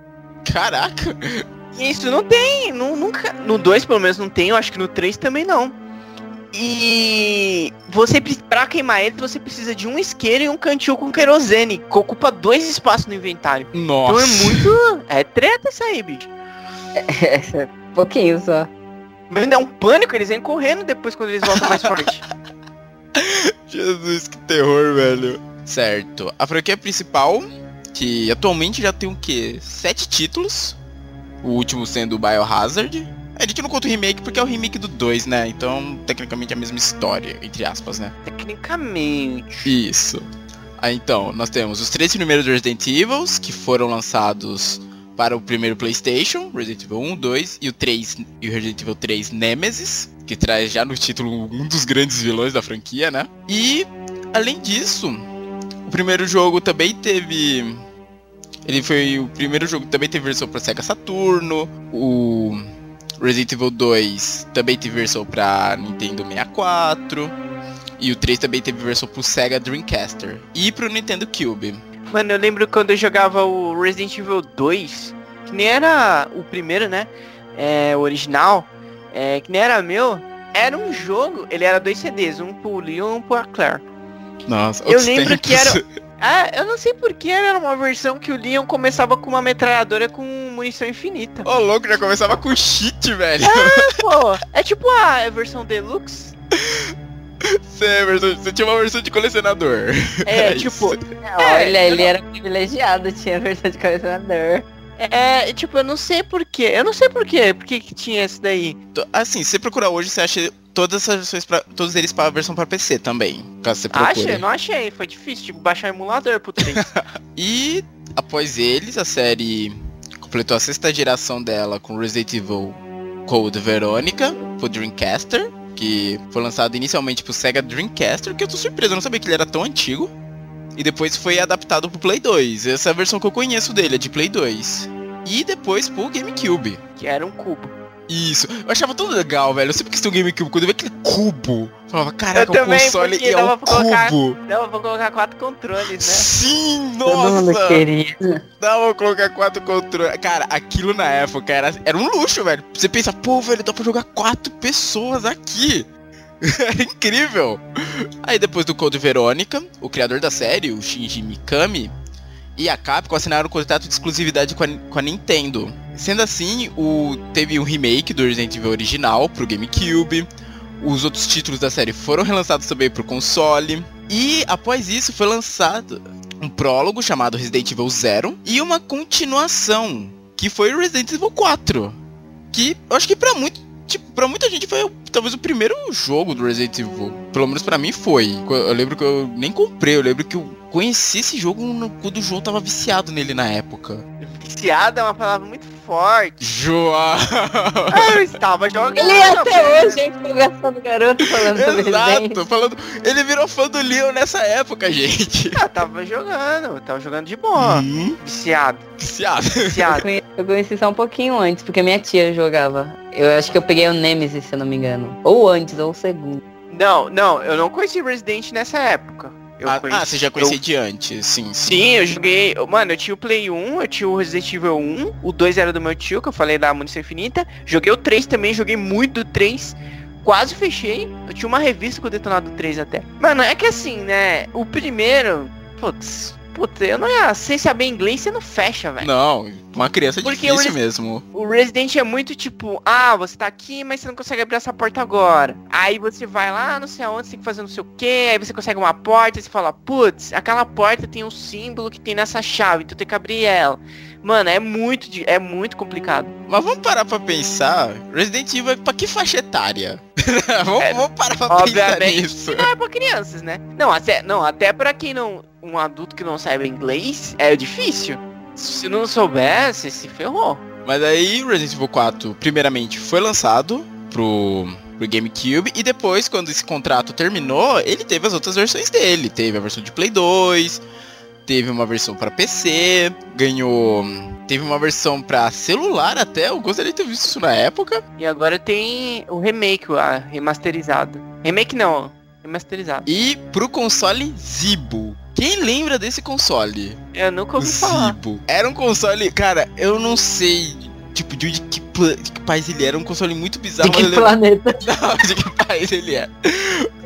Caraca! E isso não tem, nu- nunca. No 2 pelo menos não tem, eu acho que no 3 também não. E você pra queimar ele, você precisa de um isqueiro e um cantil com querosene, que ocupa dois espaços no inventário. Nossa! Então é muito. É treta isso aí, bicho. Um pouquinho só. Mas dá um pânico, eles vêm correndo depois quando eles voltam mais forte. Jesus, que terror, velho. Certo. A franquia principal, que atualmente já tem o quê? Sete títulos. O último sendo o Biohazard. A gente não conta o remake porque é o remake do 2, né? Então, tecnicamente é a mesma história, entre aspas, né? Tecnicamente. Isso. Aí então, nós temos os três primeiros Resident Evils, que foram lançados para o primeiro PlayStation, Resident Evil 1, 2 e o 3 e o Resident Evil 3 Nemesis, que traz já no título um dos grandes vilões da franquia, né? E além disso, o primeiro jogo também teve ele foi o primeiro jogo também teve versão para Sega Saturno, o Resident Evil 2 também teve versão para Nintendo 64. E o 3 também teve versão pro Sega Dreamcaster. E pro Nintendo Cube. Mano, eu lembro quando eu jogava o Resident Evil 2, que nem era o primeiro, né? É, o original, é, que nem era meu. Era um jogo, ele era dois CDs, um pro Leon e um pro Claire. Nossa, Eu lembro que tempos. era- Ah, eu não sei porque era uma versão que o Leon começava com uma metralhadora com munição infinita. Ô, louco, já começava com cheat, velho. Pô, é tipo a versão deluxe. Você, é versão- você tinha uma versão de colecionador. É, isso. tipo, Olha, ele era privilegiado, tinha versão de colecionador. É, tipo, eu não sei porquê. Eu não sei porquê, por que que tinha esse daí. Assim, se você procurar hoje, você acha todas essas versões pra, todos eles para versão para PC também. Caso você procure. Achei, não achei, foi difícil, tipo, baixar emulador pro 3. E após eles, a série completou a sexta geração dela com Resident Evil Code Veronica pro Dreamcaster, que foi lançado inicialmente pro Sega Dreamcaster, que eu tô surpreso, eu não sabia que ele era tão antigo. E depois foi adaptado pro Play 2. Essa é a versão que eu conheço dele, é de Play 2. E depois pro GameCube. que era um cubo. Isso. Eu achava tão legal, velho. Eu sempre quis ter um GameCube. Quando eu vi aquele cubo, eu falava, caraca, Eu o console é dava um pra colocar- cubo. Não, eu vou colocar quatro controles, né? Sim, nossa! Dá pra colocar quatro controles. Cara, aquilo na época era, era um luxo, velho. Você pensa, pô, velho, dá pra jogar quatro pessoas aqui. Era incrível. Aí depois do Code Verônica, o criador da série, o Shinji Mikami, e a Capcom assinaram um contrato de exclusividade com a, com a Nintendo. Sendo assim, o, teve um remake do Resident Evil original pro GameCube. Os outros títulos da série foram relançados também pro console. E após isso foi lançado um prólogo chamado Resident Evil Zero e uma continuação que foi o Resident Evil 4. Que eu acho que pra muito, tipo, pra muita gente foi talvez o primeiro jogo do Resident Evil. Pelo menos pra mim foi. Eu lembro que eu nem comprei, eu lembro que eu conheci esse jogo quando o João tava viciado nele na época. Viciado é uma palavra muito forte. João! Eu estava jogando. Ele até hoje é empolgação garoto falando sobre Exato, falando. Ele virou fã do Leon nessa época, gente. Eu tava jogando, eu tava jogando de boa. Hum, Viciado, viciado. Eu viciado. conheci- Eu conheci só um pouquinho antes, porque minha tia jogava. Eu acho que eu peguei o Nemesis, se eu não me engano. Ou antes, ou o segundo. Não, não, eu não conheci Resident nessa época. Eu ah, conheci- ah, você já conhecia de antes, sim, sim. Sim, eu joguei. Mano, eu tinha o Play 1, eu tinha o Resident Evil 1, o 2 era do meu tio, que eu falei da Munição Infinita. Joguei o 3 também, joguei muito do 3. Quase fechei. Eu tinha uma revista com o detonado 3 até. Mano, é que assim, né? O primeiro. Putz. Putz, eu não ia. Sem saber inglês, você não fecha, velho. Não, uma criança é Porque difícil o- mesmo. O Resident é muito tipo, ah, você tá aqui, mas você não consegue abrir essa porta agora. Aí você vai lá, não sei aonde, você tem que fazer não sei o que, aí você consegue uma porta e você fala, putz, aquela porta tem um símbolo que tem nessa chave, então tem que abrir ela. Mano, é muito, é muito complicado. Mas vamos parar pra pensar. Resident Evil é pra que faixa etária? vamos, É, vamos parar pra obviamente. pensar nisso. Não é pra crianças, né? Não, até, não, até pra quem não, um adulto que não sabe inglês, é difícil. Se não souber, você se ferrou. Mas aí o Resident Evil 4, primeiramente, foi lançado pro, pro GameCube e depois, quando esse contrato terminou, ele teve as outras versões dele. Teve a versão de Play 2, teve uma versão pra PC, ganhou. Teve uma versão pra celular até, eu gostaria de ter visto isso na época. E agora tem o remake, a remasterizado. Remake não, remasterizado. E pro console Zibo. Quem lembra desse console? Eu nunca ouvi falar. Era um console, cara, eu não sei, tipo, de, onde- que, de que país ele era. Um console muito bizarro. De mas que eu lembro- planeta? Não, de que país ele é.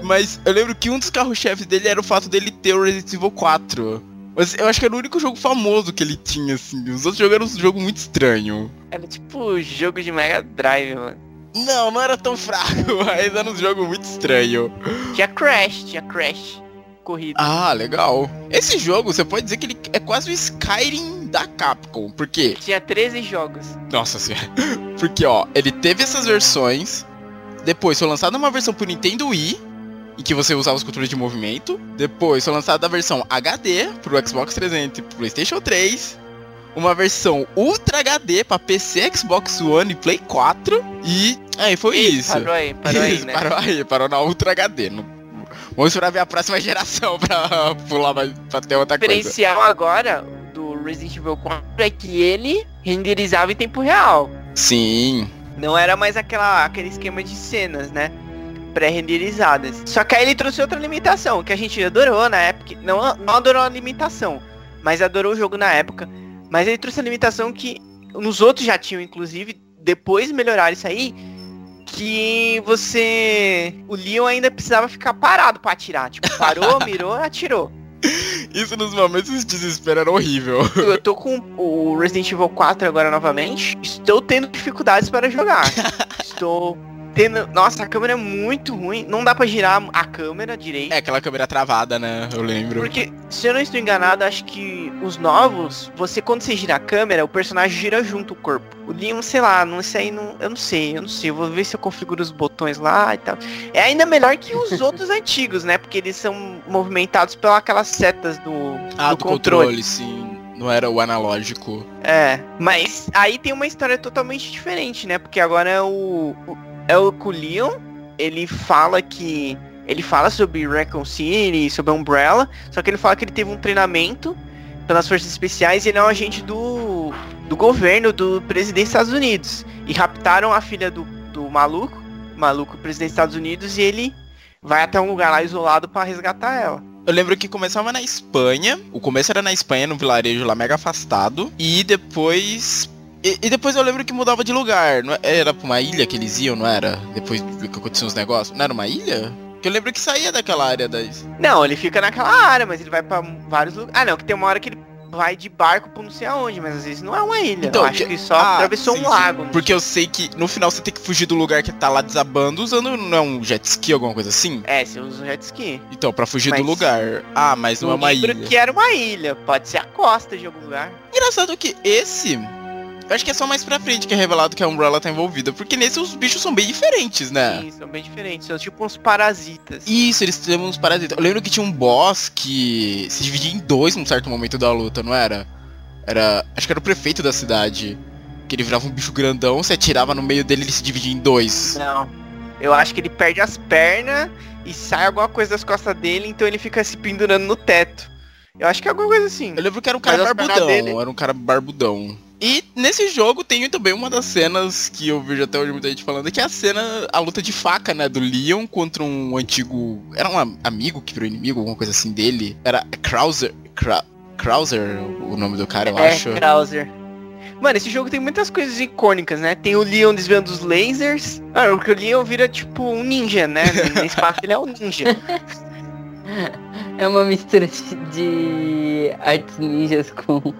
Mas eu lembro que um dos carros-chefes dele era o fato dele ter o Resident Evil 4. Mas eu acho que era o único jogo famoso que ele tinha, assim. Os outros jogos eram um jogo muito estranho. Era tipo jogo de Mega Drive, mano. Não, não era tão fraco, mas era um jogo muito estranho. Tinha Crash, tinha Crash. Corrida. Ah, legal. Esse jogo, você pode dizer que ele é quase o Skyrim da Capcom. Por quê? Tinha 13 jogos. Nossa senhora. Porque, ó, ele teve essas versões. Depois foi lançada uma versão pro Nintendo Wii. Em que você usava os controles de movimento. Depois foi lançada a versão HD pro Xbox 300 e pro PlayStation 3. Uma versão Ultra HD pra PC, Xbox One e Play 4. E aí foi Ih, isso. Parou aí, parou aí, né? Parou aí, parou na Ultra HD. Não- Vamos esperar ver a próxima geração pra pular mais, pra ter outra O coisa. diferencial agora do Resident Evil 4 é que ele renderizava em tempo real. Sim. Não era mais aquela, aquele esquema de cenas, né? Pré-renderizadas. Só que aí ele trouxe outra limitação, que a gente adorou na época. Não, não adorou a limitação, mas adorou o jogo na época. Mas ele trouxe a limitação que nos outros já tinham, inclusive, depois melhoraram isso aí. Que você. O Leon ainda precisava ficar parado pra atirar. Tipo, parou, mirou, atirou. Isso nos momentos de desespero era horrível. Eu tô com o Resident Evil 4 agora novamente. Estou tendo dificuldades para jogar. Estou tendo. Nossa, a câmera é muito ruim. Não dá pra girar a câmera direito. É aquela câmera travada, né? Eu lembro. Porque, se eu não estou enganado, acho que os novos, você quando você gira a câmera, o personagem gira junto o corpo. O Leon, sei lá, não sei, não, eu não sei, eu não sei. Eu vou ver se eu configuro os botões lá e tal. É ainda melhor que os outros antigos, né? Porque eles são movimentados pelas aquelas setas do, Ah, do do controle. sim. Não era o analógico. É, mas aí tem uma história totalmente diferente, né? Porque agora é o. o- é o Leon, ele fala que. Ele fala sobre Recon City, sobre Umbrella, só que ele fala que ele teve um treinamento pelas forças especiais e ele é um agente do. do governo do presidente dos Estados Unidos. E raptaram a filha do, do maluco, maluco presidente dos Estados Unidos, e ele vai até um lugar lá isolado pra resgatar ela. Eu lembro que começava na Espanha. O começo era na Espanha, num vilarejo lá mega afastado. E depois. E, e depois eu lembro que mudava de lugar. Não é- era pra uma ilha que eles iam, não era? Depois que aconteciam os negócios. Não era uma ilha? Que eu lembro que saía daquela área das. Não, ele fica naquela área, mas ele vai pra vários lugares. Ah, não, que tem uma hora que ele vai de barco pra não sei aonde, mas às vezes não é uma ilha. Então, eu acho que- só Ah, atravessou sim, um lago. Porque eu sei que no final você tem que fugir do lugar que tá lá desabando usando não é um jet ski, alguma coisa assim? É, você usa o jet ski. Então, pra fugir Mas- do lugar. Ah, mas não é uma lembro ilha. que era uma ilha. Pode ser a costa de algum lugar. Engraçado que esse. Eu acho que é só mais pra frente que é revelado que a Umbrella tá envolvida. Porque nesse os bichos são bem diferentes, né? Sim, são bem diferentes. São tipo uns parasitas. Isso, eles têm uns parasitas. Eu lembro que tinha um boss que se dividia em dois num certo momento da luta, não era? Era. Acho que era o prefeito da cidade. Que ele virava um bicho grandão, você atirava no meio dele ele se dividia em dois. Não. Eu acho que ele perde as pernas e sai alguma coisa das costas dele, então ele fica se pendurando no teto. Eu acho que é alguma coisa assim. Eu lembro que era um cara Mas barbudão, era um cara barbudão. E nesse jogo tem também uma das cenas que eu vejo até hoje muita gente falando, que é a cena, a luta de faca, né, do Leon contra um antigo, era um am- amigo que virou inimigo, alguma coisa assim dele. Era Krauser, Kra, Krauser, o nome do cara, eu é, acho. Krauser. Mano, esse jogo tem muitas coisas icônicas, né? Tem o Leon desviando os lasers. Ah, porque o Leon vira tipo um ninja, né? Nesse papo ele é um ninja. É uma mistura de, de artes ninjas com.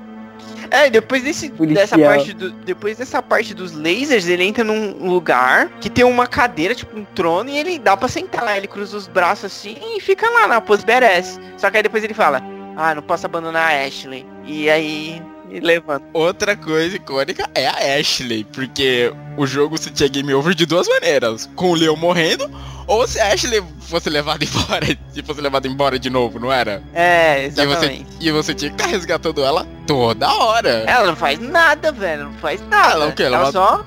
É, depois desse, dessa parte do, depois dessa parte dos lasers, ele entra num lugar que tem uma cadeira, tipo um trono, e ele dá pra sentar lá. Ele cruza os braços assim e fica lá na pose badass. Só que aí depois ele fala, ah, não posso abandonar a Ashley. E aí ele levanta. Outra coisa icônica é a Ashley, porque o jogo você tinha game over de duas maneiras, com o Leon morrendo, ou se a Ashley fosse levada embora, se fosse levada embora de novo, não era? É, E você, exatamente. e você tinha que estar resgatando ela toda hora. Ela não faz nada, velho. Não faz nada. Ela o quê? Ela Ela só.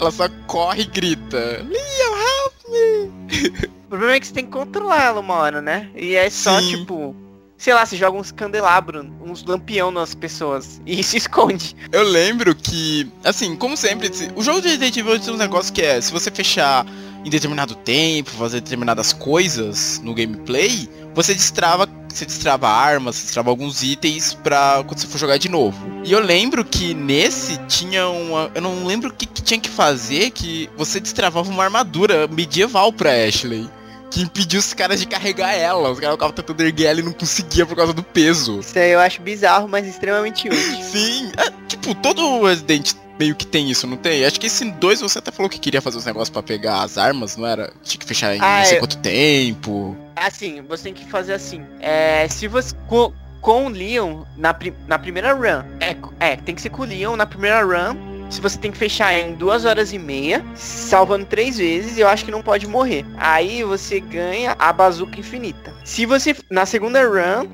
Ela só corre e grita. Leon, help me! O problema é que você tem que controlar ela uma hora, né? E é só, Sim. tipo. Sei lá, você joga uns candelabros, uns lampião nas pessoas e se esconde. Eu lembro que, assim, como sempre, se- o jogo de Evil tem um negócio que é, se você fechar em determinado tempo, fazer determinadas coisas no gameplay, você destrava, você destrava armas, você destrava alguns itens pra quando você for jogar de novo. E eu lembro que nesse tinha uma, eu não lembro o que, que tinha que fazer, que você destravava uma armadura medieval pra Ashley. Que impediu os caras de carregar ela. Os caras ficavam tentando erguer ela e não conseguia por causa do peso. Isso aí eu acho bizarro, mas extremamente útil. Sim, é, tipo, todo Resident meio que tem isso, não tem? Acho que esse 2 você até falou que queria fazer os negócios pra pegar as armas, não era? Tinha que fechar em Ah, não sei eu- quanto tempo. Assim, você tem que fazer assim. É, se você. Com, com o Leon na, na primeira run. É, é, tem que ser com o Leon na primeira run. Se você tem que fechar em duas horas e meia, salvando três vezes, eu acho que não pode morrer. Aí você ganha a bazuca infinita. Se você. Na segunda run,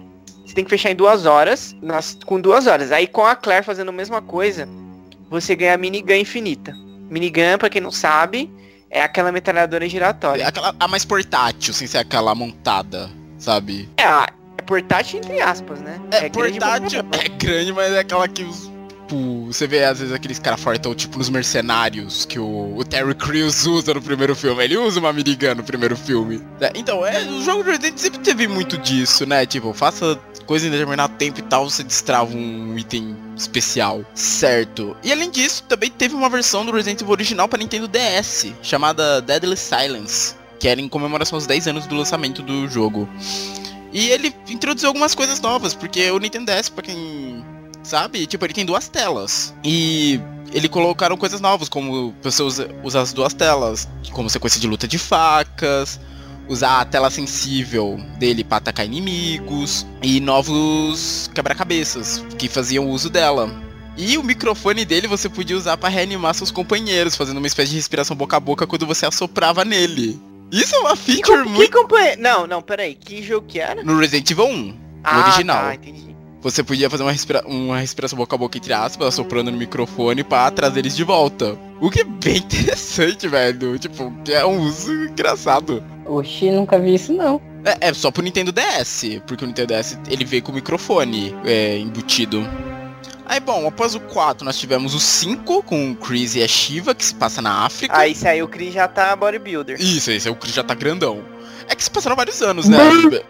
você tem que fechar em duas horas. nas- com duas horas. Aí com a Claire fazendo a mesma coisa, você ganha a minigun infinita. Minigun, pra quem não sabe, é aquela metralhadora giratória. Aquela, a mais portátil, sem ser aquela montada, sabe? É, é portátil entre aspas, né? É, grande, mas portátil, não é é grande, mas é aquela que os. Tipo, você vê às vezes aqueles caras fortão, tipo nos mercenários, que o, o Terry Crews usa no primeiro filme. Ele usa uma minigun no primeiro filme. É, então, é, o jogo de Resident sempre teve muito disso, né? Tipo, faça coisa em determinado tempo e tal, você destrava um item especial. Certo. E além disso, também teve uma versão do Resident Evil original para Nintendo DS, chamada Deadly Silence, que era em comemoração aos 10 anos do lançamento do jogo. E ele introduziu algumas coisas novas, porque o Nintendo DS, pra quem sabe, tipo, ele tem duas telas. E ele colocaram coisas novas, como você usa, usar as duas telas, como sequência de luta de facas, usar a tela sensível dele para atacar inimigos, e novos quebra-cabeças que faziam uso dela. E o microfone dele você podia usar para reanimar seus companheiros, fazendo uma espécie de respiração boca a boca quando você assoprava nele. Isso é uma Que, feature com- muito que companhia... Não, não, peraí. Que jogo que era? no Resident Evil 1. Ah, original. Tá, entendi. Você podia fazer uma, respira uma respiração boca a boca entre aspas, soprando no microfone pra trazer eles de volta. O que é bem interessante, velho. Tipo, que é um uso engraçado. Oxi, nunca vi isso não. É, é só pro Nintendo DS, porque o Nintendo DS ele veio com o microfone é, embutido. Aí, bom, após o 4 nós tivemos o 5 com o Chris e a Shiva, que se passa na África. Aí se aí o Chris já tá bodybuilder. Isso, esse é o Chris já tá grandão. É que se passaram vários anos, né?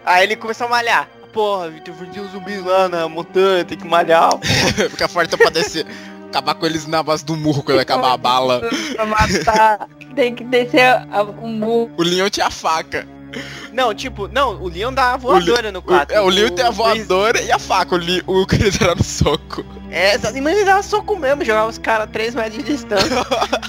Aí ele começou a malhar. Porra, Vitor, tem uns zumbis lá na montanha, tem que malhar. Fica forte pra descer. Acabar com eles na base do murro quando acabar a bala. Pra matar, tem que descer a- um murro. O Leon tinha a faca. Não, tipo, não, o Leon dá a voadora no O, 4. é, o Leon tem a voadora e a faca. O, o Chris era no soco. É, mas ele dava soco mesmo, jogava os caras 3 metros de distância.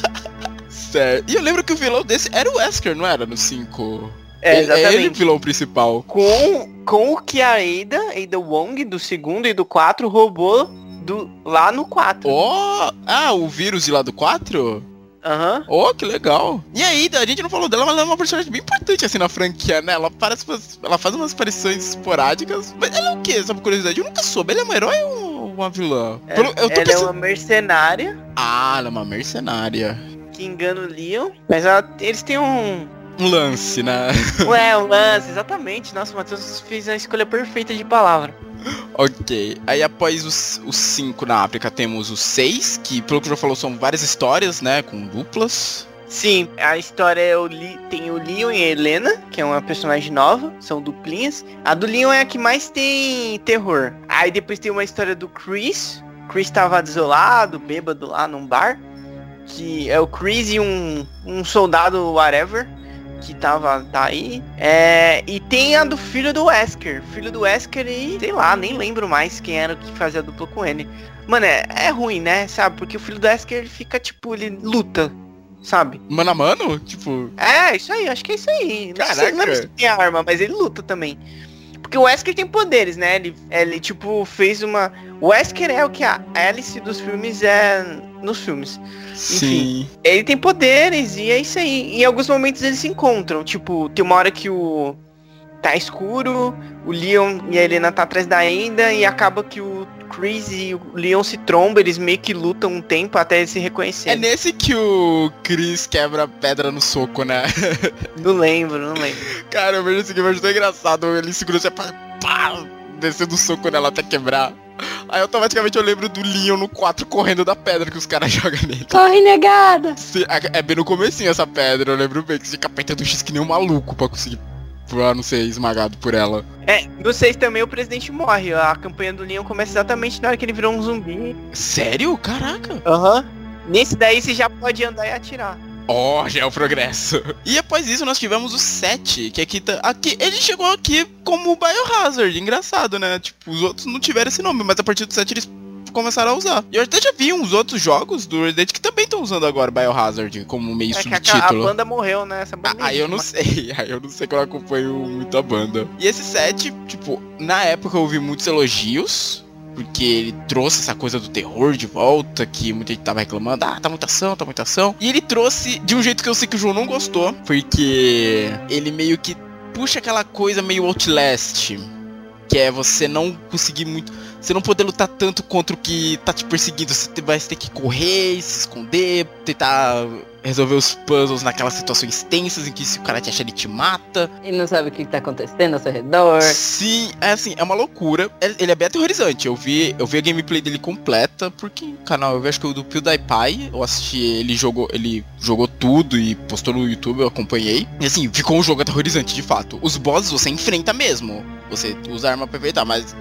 Certo. E eu lembro que o vilão desse era o Wesker, não era? No 5. É, Ele- É ele o exatamente. vilão principal. Com, com o que a Ada, Ada Wong, do segundo e do 4, roubou do, lá no 4. Ó, ah, o vírus de lá do 4? Aham. Oh, que legal. E aí, a gente não falou dela, mas ela é uma personagem bem importante assim na franquia, né? Ela parece ela faz umas aparições esporádicas. Mas ela é o quê? Só por curiosidade, eu nunca soube. Ela é uma herói ou uma vilã? É, Pelo- ela é pensando... uma mercenária Ah, ela é uma mercenária. que engana o Leon. Mas ela- eles têm um. Um lance, né? Ué, um lance, exatamente. Nossa, o Matheus fez a escolha perfeita de palavra. ok. Aí após os, os cinco na África, temos os seis, que pelo que já falou são várias histórias, né? Com duplas. Sim, a história é o tem o Leon e a Helena, que é uma personagem nova, são duplinhas. A do Leon é a que mais tem terror. Aí depois tem uma história do Chris. Chris tava desolado, bêbado lá num bar. Que é o Chris e um, um soldado whatever. Que tava tá aí. É, e tem a do filho do Wesker. Filho do Wesker e, sei lá, nem lembro mais quem era o que fazia a dupla com ele. Mano, é, é ruim, né? Sabe? Porque o filho do Wesker ele fica tipo, ele luta. Sabe? Mano a mano? Tipo. É, isso aí, acho que é isso aí. Não sei, Caraca. não lembro se tem arma, mas ele luta também. Porque o Wesker tem poderes, né? Ele, ele tipo, fez uma. O Wesker é o que a Alice dos filmes é nos filmes. Sim. Ele tem poderes e é isso aí. Em alguns momentos eles se encontram. Tipo, tem uma hora que o. Tá escuro, o Leon e a Helena tá atrás da Enda e acaba que o Chris e o Leon se trombam, eles meio que lutam um tempo até eles se É reconhecerem. nesse que o Chris quebra a pedra no soco, né? Não lembro, não lembro. Cara, eu vejo esse game, eu acho tão engraçado. Ele segura você pá, pá, descendo o soco nela até quebrar. Aí automaticamente eu lembro do Leon no 4 correndo da pedra que os caras jogam nele. Corre, negada! Se- É bem no comecinho essa pedra, eu lembro bem que você fica apertando o X que nem um maluco pra conseguir, pra não ser esmagado por ela. É, no 6 também o presidente morre. A campanha do Leon começa exatamente na hora que ele virou um zumbi. Sério? Caraca. Aham. Nesse daí você já pode andar e atirar. Ó, já é o progresso. E após isso nós tivemos o 7, que aqui tá. Aqui, ele chegou aqui como Biohazard. Engraçado, né? Tipo, os outros não tiveram esse nome, mas a partir do 7 eles começaram a usar. E eu até já vi uns outros jogos do Red Dead que também estão usando agora Biohazard como meio É que a, subtítulo. banda morreu, né? Essa banda Ah, Aí eu não sei, aí eu não sei que eu acompanho muito a banda. E esse set, tipo, na época eu ouvi muitos elogios, porque ele trouxe essa coisa do terror de volta, que muita gente tava reclamando, ah, tá muita ação, tá muita ação. E ele trouxe de um jeito que eu sei que o João não gostou, porque ele meio que puxa aquela coisa meio Outlast, que é você não conseguir muito. Você não poder lutar tanto contra o que tá te perseguindo. Você vai ter que correr, se esconder, tentar resolver os puzzles naquelas situações tensas em que se o cara te acha, ele te mata. E não sabe o que tá acontecendo ao seu redor. Sim, é assim, é uma loucura. Ele é bem aterrorizante. Eu vi, eu vi a gameplay dele completa, porque o canal, eu acho que o do PewDiePie, eu assisti, ele jogou, ele jogou tudo e postou no YouTube, eu acompanhei. E assim, ficou um jogo aterrorizante, de fato. Os bosses você enfrenta mesmo. Você usa a arma pra evitar, mas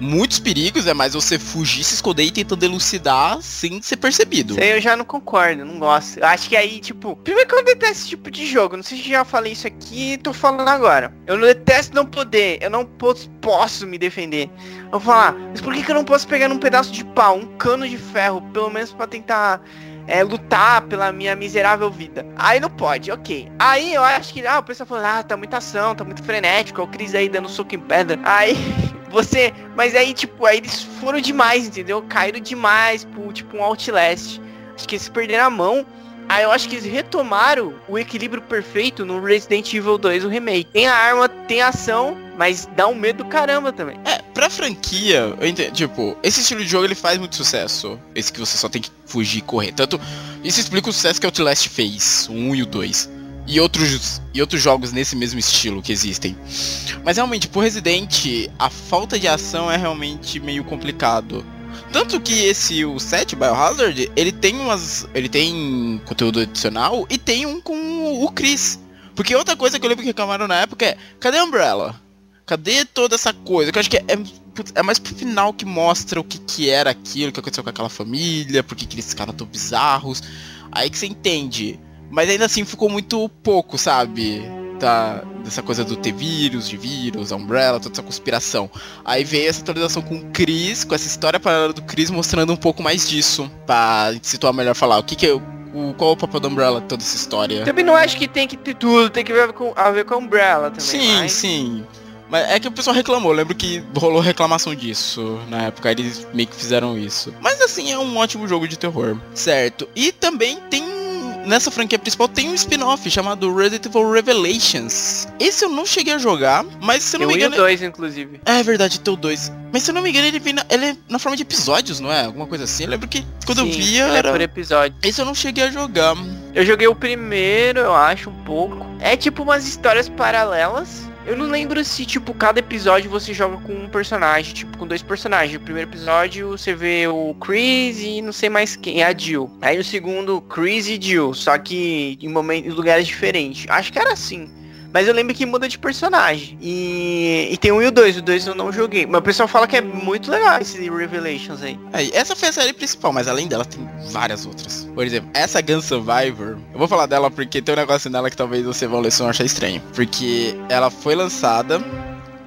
muitos perigos é mais você fugir, se esconder e tentando elucidar sem ser percebido. Isso aí eu já não concordo, não gosto. Eu acho que aí, tipo, primeiro que eu detesto esse tipo de jogo. Não sei se já falei isso aqui tô falando agora. Eu detesto não poder. Eu não posso, posso me defender. Eu vou falar, mas por que, que eu não posso pegar num pedaço de pau, um cano de ferro, pelo menos pra tentar é, lutar pela minha miserável vida? Aí não pode, ok. Aí eu acho que, ah, o pessoal falando, ah, tá muita ação, tá muito frenético, é o Cris aí dando soco em pedra. Aí você. Mas aí, tipo, aí eles foram demais, entendeu? Caíram demais pro, tipo, um Outlast. Acho que eles perderam a mão. Aí eu acho que eles retomaram o equilíbrio perfeito no Resident Evil 2, o remake. Tem a arma, tem a ação, mas dá um medo do caramba também. É, pra franquia, eu entendo, tipo, esse estilo de jogo ele faz muito sucesso. Esse que você só tem que fugir e correr. Tanto, isso explica o sucesso que Outlast fez, o 1 e o 2. E outros, e outros jogos nesse mesmo estilo que existem. Mas realmente, por Resident, a falta de ação é realmente meio complicado. Tanto que esse, o 7, Biohazard, ele tem umas. Ele tem conteúdo adicional e tem um com o Chris. Porque outra coisa que eu lembro que reclamaram na época é, cadê a Umbrella? Cadê toda essa coisa? Que eu acho que é, é, mais pro final que mostra o que, que era aquilo, o que aconteceu com aquela família, por que que eles ficaram tão bizarros. Aí que você entende. Mas ainda assim ficou muito pouco, sabe? Da, dessa coisa do ter vírus, de vírus, a Umbrella, toda essa conspiração. Aí veio essa atualização com o Chris, com essa história paralela do Chris, mostrando um pouco mais disso. Pra situar melhor falar o que que é. O, qual é o papel da Umbrella toda essa história? Também não acho que tem que ter tudo, tem que ver com, a ver com a Umbrella também. Sim, mas- sim. Mas é que o pessoal reclamou, eu lembro que rolou reclamação disso na época, eles meio que fizeram isso. Mas assim, é um ótimo jogo de terror. Certo. E também tem nessa franquia principal tem um spin-off chamado Resident Evil Revelations. Esse eu não cheguei a jogar, mas se eu não Eu me e o engano. 2, inclusive. É verdade, tem o 2. Mas se eu não me engano, ele vem na, ele é na forma de episódios, não é? Alguma coisa assim. Eu lembro que quando eu Sim, via ele é era. por episódio. Esse eu não cheguei a jogar. Eu joguei o primeiro, eu acho, um pouco. É tipo umas histórias paralelas. Eu não lembro se, tipo, cada episódio você joga com um personagem, tipo, com dois personagens. No primeiro episódio você vê o Chris e não sei mais quem, é a Jill. Aí no segundo, Chris e Jill, só que em momentos, em lugares diferentes. Acho que era assim. Mas eu lembro que muda de personagem. E, e tem um e o dois. O dois eu não joguei. Mas o pessoal fala que é muito legal esse Revelations aí. Aí, essa foi a série principal, mas além dela tem várias outras. Por exemplo, essa Gun Survivor, eu vou falar dela porque tem um negócio nela que talvez você vão achar estranho. Porque ela foi lançada,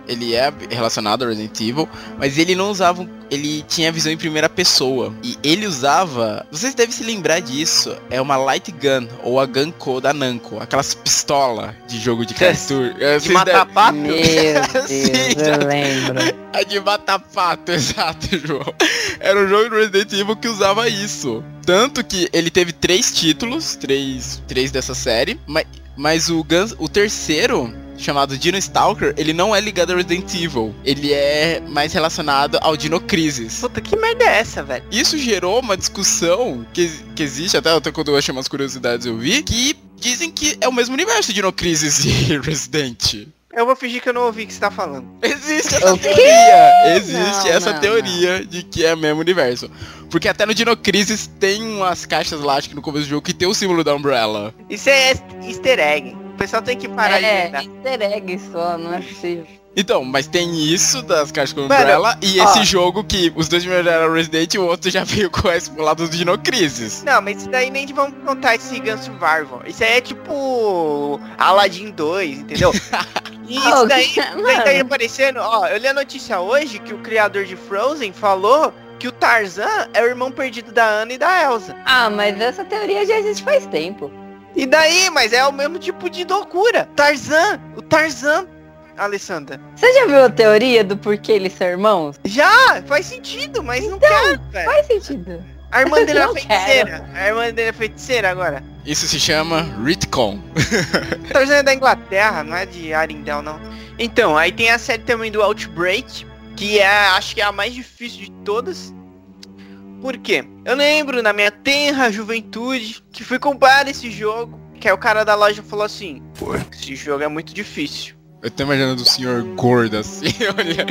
ele é relacionado ao Resident Evil, mas ele não usava. Ele tinha visão em primeira pessoa. E ele usava. Vocês devem se lembrar disso. É uma Light Gun, ou a Gun Co da Namco. Aquelas pistola de jogo de capture. É, De vocês matar devem- pato? Meu Deus, Sim, já- eu lembro. a de matar pato, exato, João. Era um jogo do Resident Evil que usava isso. Tanto que ele teve três títulos, três, três dessa série, mas, mas o, Guns, o terceiro, chamado Dino Stalker, ele não é ligado ao Resident Evil. Ele é mais relacionado ao Dino Crisis. Puta, que merda é essa, velho? Isso gerou uma discussão que, que existe, até, até quando eu achei umas curiosidades eu vi, que dizem que é o mesmo universo Dino Crisis e Resident. Eu vou fingir que eu não ouvi o que você tá falando. Existe essa teoria. Existe Não, essa não, teoria de que é o mesmo universo. Porque até no Dino Crisis tem umas caixas lá, acho que no começo do jogo, que tem o símbolo da Umbrella. Isso é easter egg. O pessoal tem que parar de É, easter egg só, não é possível. Então, mas tem isso das caixas com Mano, Umbrella e ó. esse jogo que os dois primeiros eram Resident e o outro já veio com esse lado do Dino Crisis. Não, mas isso daí nem vamos contar esse Gun Survival. Isso aí é tipo Aladdin 2, entendeu? E isso daí, daí tá mano. aparecendo, ó, eu li a notícia hoje que o criador de Frozen falou que o Tarzan é o irmão perdido da Anna e da Elsa. Ah, mas essa teoria já existe faz tempo. E daí, mas é o mesmo tipo de loucura. Tarzan, o Tarzan, Alessandra. Você já viu a teoria do porquê eles são irmãos? Já, faz sentido, mas não quero, velho. Faz sentido. A irmã dele é feiticeira. A irmã dele é feiticeira agora. Isso se chama Retcon. Tarzan é da Inglaterra, não é de Arendelle, não. Então, aí tem a série também do Outbreak, que é, acho que é a mais difícil de todas. Por quê? Eu lembro na minha tenra juventude que fui comprar esse jogo, que aí o cara da loja falou assim, esse jogo é muito difícil. Eu tô imaginando o senhor gordo assim, olha.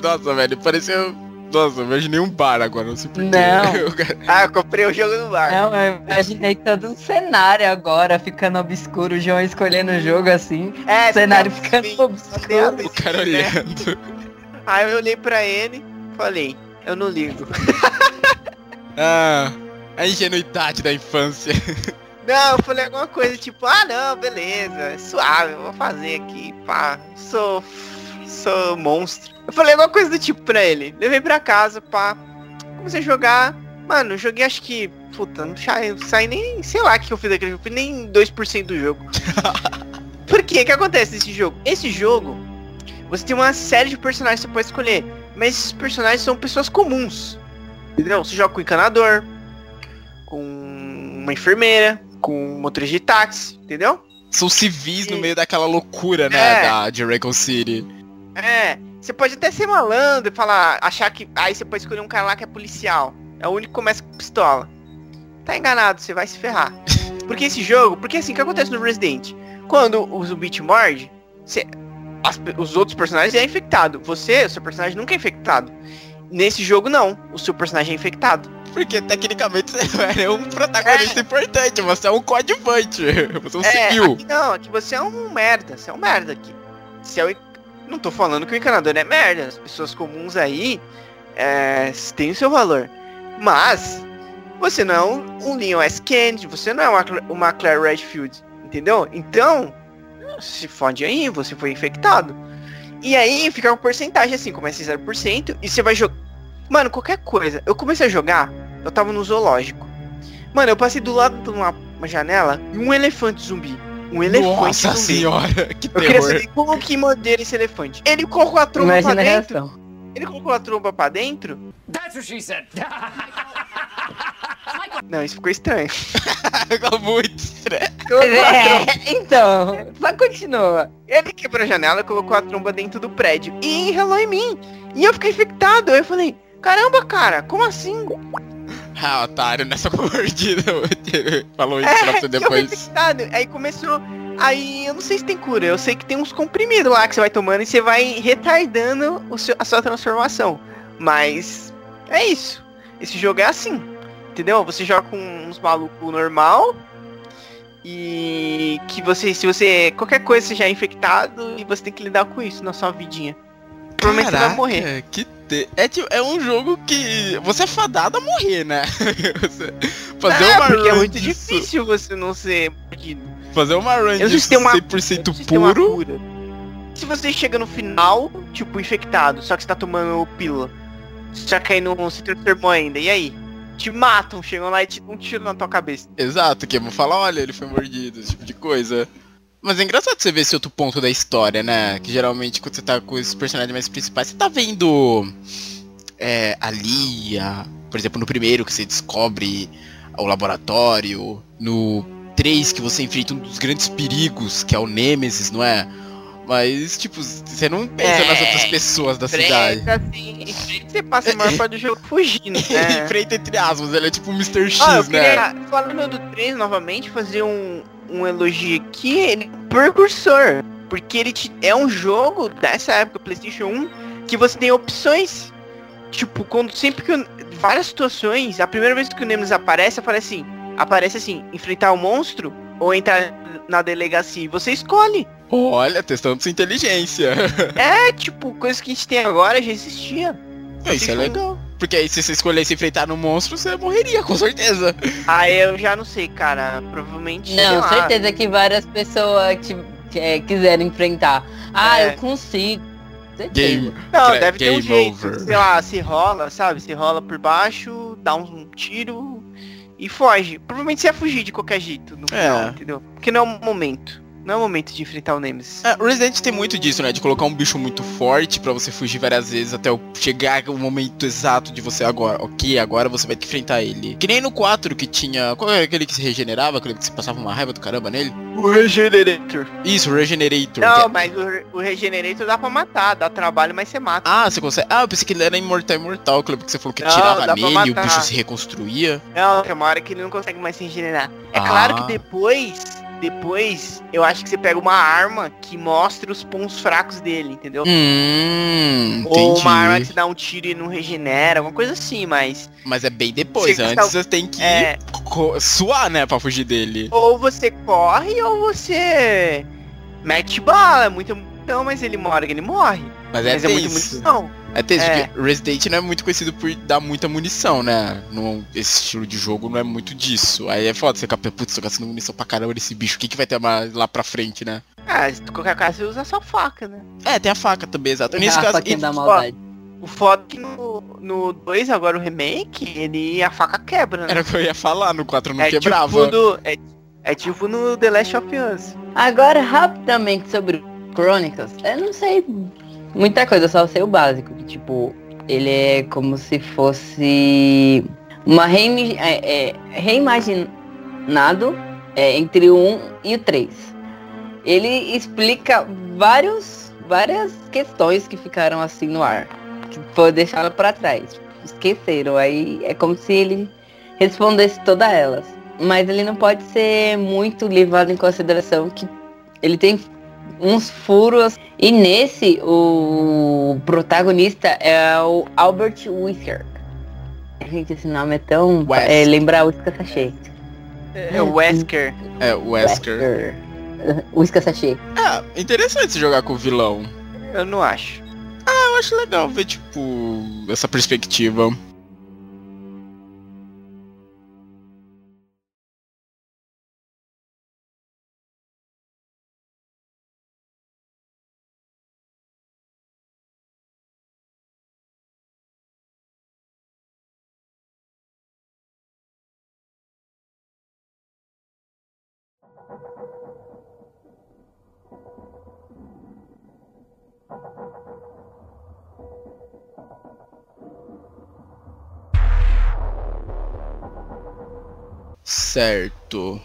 Nossa, velho, pareceu. Nossa, eu imaginei um bar agora, não sei porquê. Não. Ah, eu comprei o jogo no bar. Não, eu imaginei todo um cenário agora, ficando obscuro, o João escolhendo o jogo assim, É, o cenário a ficando luzinha, obscuro. o cara olhando. Aí eu olhei pra ele, falei, eu não ligo. Ah, a ingenuidade da infância. Não, eu falei alguma coisa tipo, ah não, beleza, suave, vou fazer aqui, pá, sou. sou monstro. Eu falei alguma coisa do tipo pra ele. Levei pra casa, pá. Comecei a jogar. Mano, joguei acho que. Puta, não saí, saí nem. sei lá que eu fiz daquele jogo, nem 2% do jogo. Por quê? O que acontece nesse jogo? Esse jogo, você tem uma série de personagens que você pode escolher. Mas esses personagens são pessoas comuns. Entendeu? Você joga com encanador, com uma enfermeira, com um motorista de táxi, entendeu? São civis no meio daquela loucura, né? É. Da, de Raccoon City. É, você pode até ser malandro e falar, achar que. Aí você pode escolher um cara lá que é policial. É o único que começa com pistola. Tá enganado, você vai se ferrar. Porque esse jogo, porque assim, o que acontece no Resident? Quando o zumbi te morde, você- as os outros personagens é infectado. Você, o seu personagem nunca é infectado. Nesse jogo não, o seu personagem é infectado. Porque tecnicamente você é um protagonista importante, você é um coadjuvante. Você é um É, civil. aqui não, aqui você é um merda, você é um merda aqui. Você é o... Não tô falando que o encanador é merda, as pessoas comuns aí é, têm o seu valor. Mas, você não é um, um Leon S. Kennedy, você não é uma, uma Claire Redfield, entendeu? Então, se fode aí, você foi infectado. E aí fica uma porcentagem assim, começa em 0% e você vai jogar. Mano, qualquer coisa. Eu comecei a jogar, eu tava no zoológico. Mano, eu passei do lado de uma, uma janela e um elefante zumbi. Um elefante Nossa zumbi. senhora, que Eu queria terror. saber como que morderam esse elefante. Ele colocou a tromba Imagina pra dentro. Ele colocou a tromba pra dentro. That's what she said. Não, isso ficou estranho. Ficou muito estranho. É, então, só continua. Ele quebrou a janela e colocou a tromba dentro do prédio. E enrolou em mim. E eu fiquei infectado. Aí eu falei, caramba, cara, como assim? Ah, otário, nessa mordida. Falou isso pra você depois. infectado. Aí começou. Aí eu não sei se tem cura. Eu sei que tem uns comprimidos lá que você vai tomando e você vai retardando o seu- a sua transformação. Mas é isso. Esse jogo é assim. Entendeu? Você joga com uns malucos normal. E que você, se você. Qualquer coisa você já é infectado e você tem que lidar com isso na sua vidinha. Provavelmente você vai morrer. Caraca, Que te... é, tipo, é um jogo que você é fadado a morrer, né? Fazer Ah, uma porque é muito disso- difícil você não ser mordido. Fazer uma run Eu não sei disso se tem uma- 100% Não sei se tem uma puro. Se você chega no final, tipo, infectado, só que você tá tomando pílula. Só que aí não se transformou ainda. E aí? Te matam, chegam lá e te dão um tiro na tua cabeça. Exato, que vão falar, olha, ele foi mordido, esse tipo de coisa. Mas é engraçado você ver esse outro ponto da história, né? Que geralmente quando você tá com os personagens mais principais, você tá vendo é, a Lia, por exemplo, no primeiro que você descobre o laboratório, no 3 que você enfrenta um dos grandes perigos, que é o Nemesis, não é? Mas, tipo, você não pensa É, nas outras pessoas da cidade. Assim, você passa a maior parte do jogo fugindo, né? Enfrenta entre aspas, ele é tipo um Mr. X, Ah, eu né? queria, falando do 3 novamente, fazer um, um elogio aqui, ele é um precursor. Porque ele te, é um jogo dessa época, Playstation 1, que você tem opções. Tipo, quando sempre que. eu- várias situações, a primeira vez que o Nemesis aparece, aparece assim. Aparece assim, enfrentar o monstro ou entrar na delegacia. E você escolhe. Olha, testando sua inteligência. É, tipo, coisa que a gente tem agora já existia. Isso é legal. Porque aí se você escolhesse enfrentar no monstro, você morreria, com certeza. Aí eu já não sei, cara. Provavelmente. sei Não, lá. certeza que várias pessoas te, que, é, quiseram enfrentar. Ah, É. eu consigo. Certeza. Game. Não, deve ter um game jeito. over. Sei lá, se rola, sabe? Se rola por baixo, dá um tiro e foge. Provavelmente você ia fugir de qualquer jeito no É. final, entendeu? Porque não é o momento. Não é o momento de enfrentar o Nemesis. É, o Resident tem muito disso, né? De colocar um bicho muito forte pra você fugir várias vezes até chegar o momento exato de você agora. Ok, agora você vai ter que enfrentar ele. Que nem no 4 que tinha. Qual é aquele que se regenerava? Aquele que você passava uma raiva do caramba nele? O Regenerator. Isso, o Regenerator. Não, que é- mas o, o Regenerator dá pra matar, dá trabalho, mas você mata. Ah, você consegue. Ah, eu pensei que ele era imortal imortal, que você falou que Não, tirava nele e o bicho se reconstruía. Não, tem uma hora que ele não consegue mais se regenerar. É Ah. claro que depois, depois, eu acho que você pega uma arma que mostra os pontos fracos dele, entendeu? Hum, Ou entendi. uma arma que você dá um tiro e não regenera, alguma coisa assim, mas. Mas é bem depois, Você antes tá- você tem que É. suar, né, pra fugir dele. Ou você corre ou você mete bala, é muita munição, mas ele morre, ele morre. Mas é mas é muita tenso. munição. É tenso, É. porque Resident não é muito conhecido por dar muita munição, né? No, esse estilo de jogo não é muito disso. Aí é foda, você fica, putz, tô gastando munição pra caramba nesse bicho, o que, que vai ter mais lá pra frente, né? Ah, se qualquer caso você usa só faca, né? É, tem a faca também, exato. Nesse a caso, e- da maldade. O foda é que no, no 2, agora o remake, ele a faca quebra, né? era o que eu ia falar, no 4 não é quebrava. Tipo do, é, é tipo no The Last of Us. Agora, rapidamente sobre o Chronicles, eu não sei muita coisa, só sei o básico, que tipo, ele é como se fosse uma reimi- é, é, reimaginado é, entre o 1 e o 3. Ele explica vários, várias questões que ficaram assim no ar, que foi deixado para trás. Esqueceram, aí é como se ele respondesse todas elas. Mas ele não pode ser muito levado em consideração que ele tem uns furos. E nesse, o protagonista é o Albert Whisker. Gente, esse nome é tão. É, lembra Whiskas Sachê. É o Wesker. É, o Wesker. Wesker. Sachê. É, interessante jogar com o vilão. Eu não acho. Eu acho legal ver, tipo, essa perspectiva. Certo.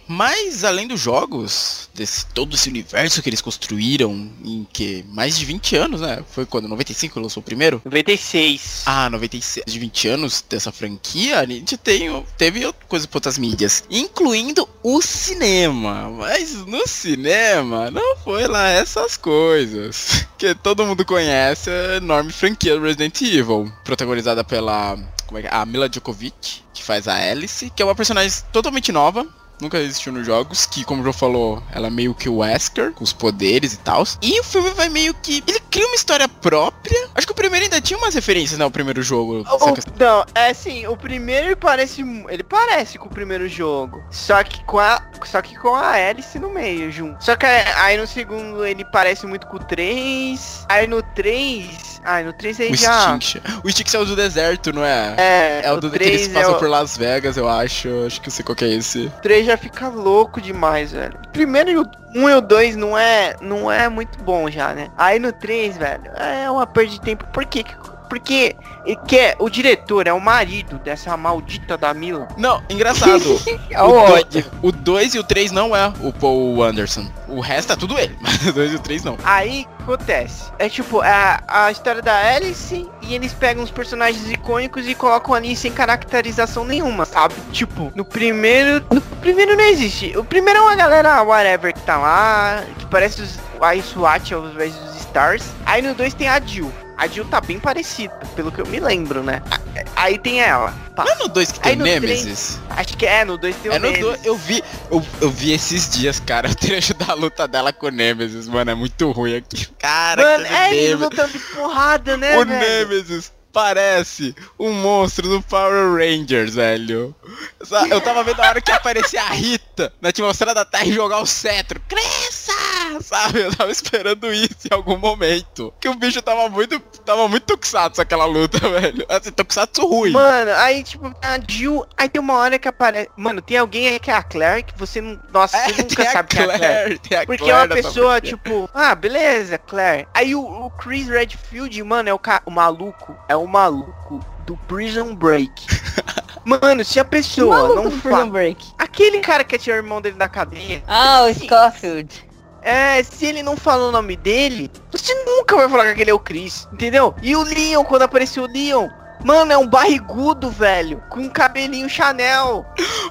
Mas além dos jogos, desse todo esse universo que eles construíram em que mais de 20 anos, né? Foi quando 95 lançou o primeiro? 96. Ah, 96 de 20 anos dessa franquia, a gente tem, teve coisas para outras mídias, incluindo o cinema. Mas no cinema não foi lá essas coisas que todo mundo conhece, a enorme franquia Resident Evil, protagonizada pela como é que é? A Mila Djokovic, que faz a Alice, que é uma personagem totalmente nova, nunca existiu nos jogos, que como o João falou, ela é meio que o Wesker, com os poderes e tal. E o filme vai meio que. Ele cria uma história própria. Acho que o primeiro ainda tinha umas referências, né? O primeiro jogo. O, não, é assim, o primeiro ele parece. Ele parece com o primeiro jogo. Só que com a. Só que com a Alice no meio, junto. Só que aí no segundo ele parece muito com o 3. Aí no 3. Ai, no 3 aí o já. O Extinction é o do deserto, não é? É, É o do que eles passam por Las Vegas, eu acho. Acho que eu sei qual que é esse. O 3 já fica louco demais, velho. Primeiro e o 1 e o 2 não é, não é muito bom já, né? Aí no 3, velho, é uma perda de tempo. Por quê? Porque ele quer, o diretor é o marido dessa maldita da Mila. Não, engraçado. É o ódio. O 2 e o 3 não é o Paul Anderson. O resto é tudo ele, mas o 2 e o 3 não. Aí acontece. É tipo, é a história da Alice e eles pegam os personagens icônicos e colocam ali sem caracterização nenhuma, sabe? Tipo, no primeiro. No primeiro não existe. O primeiro é uma galera whatever que tá lá, que parece os a SWAT ao invés dos Stars. Aí no 2 tem a Jill. A Jill tá bem parecida, pelo que eu me lembro, né? Aí tem ela. Pá. Não é no 2 que tem no Nemesis? Acho que é, no 2 tem o É no Nemesis. 2, eu vi, eu, eu vi esses dias, cara, o trecho da luta dela com o Nemesis, mano, é muito ruim aqui. Cara, Mano, que é ele Nemesis. lutando de porrada, né, O velho? Nemesis parece um monstro do Power Rangers, velho. Eu tava vendo a hora que aparecia a Rita na atmosfera da Terra e jogar o cetro. Cresça! Sabe? Eu tava esperando isso em algum momento. Que o bicho tava muito, tava muito tokusatsu aquela luta, velho. Assim, tokusatsu ruim. Mano, aí tipo, a Jill, aí tem uma hora que aparece. Mano, tem alguém aí que é a Claire que você não. Nossa, É, você nunca sabe que é a Claire. Claire, tem a Porque é Claire uma nessa pessoa, tipo, ah, beleza, Claire. Aí o, o Chris Redfield, mano, é o, ca... o maluco. É o maluco do Prison Break. Mano, se a pessoa não fala. Aquele cara que tinha o irmão dele da cadeia. Ah, o Scofield. É, se ele não falou o nome dele, você nunca vai falar que aquele é o Chris, entendeu? E o Leon, quando apareceu o Leon, mano, é um barrigudo, velho, com um cabelinho Chanel.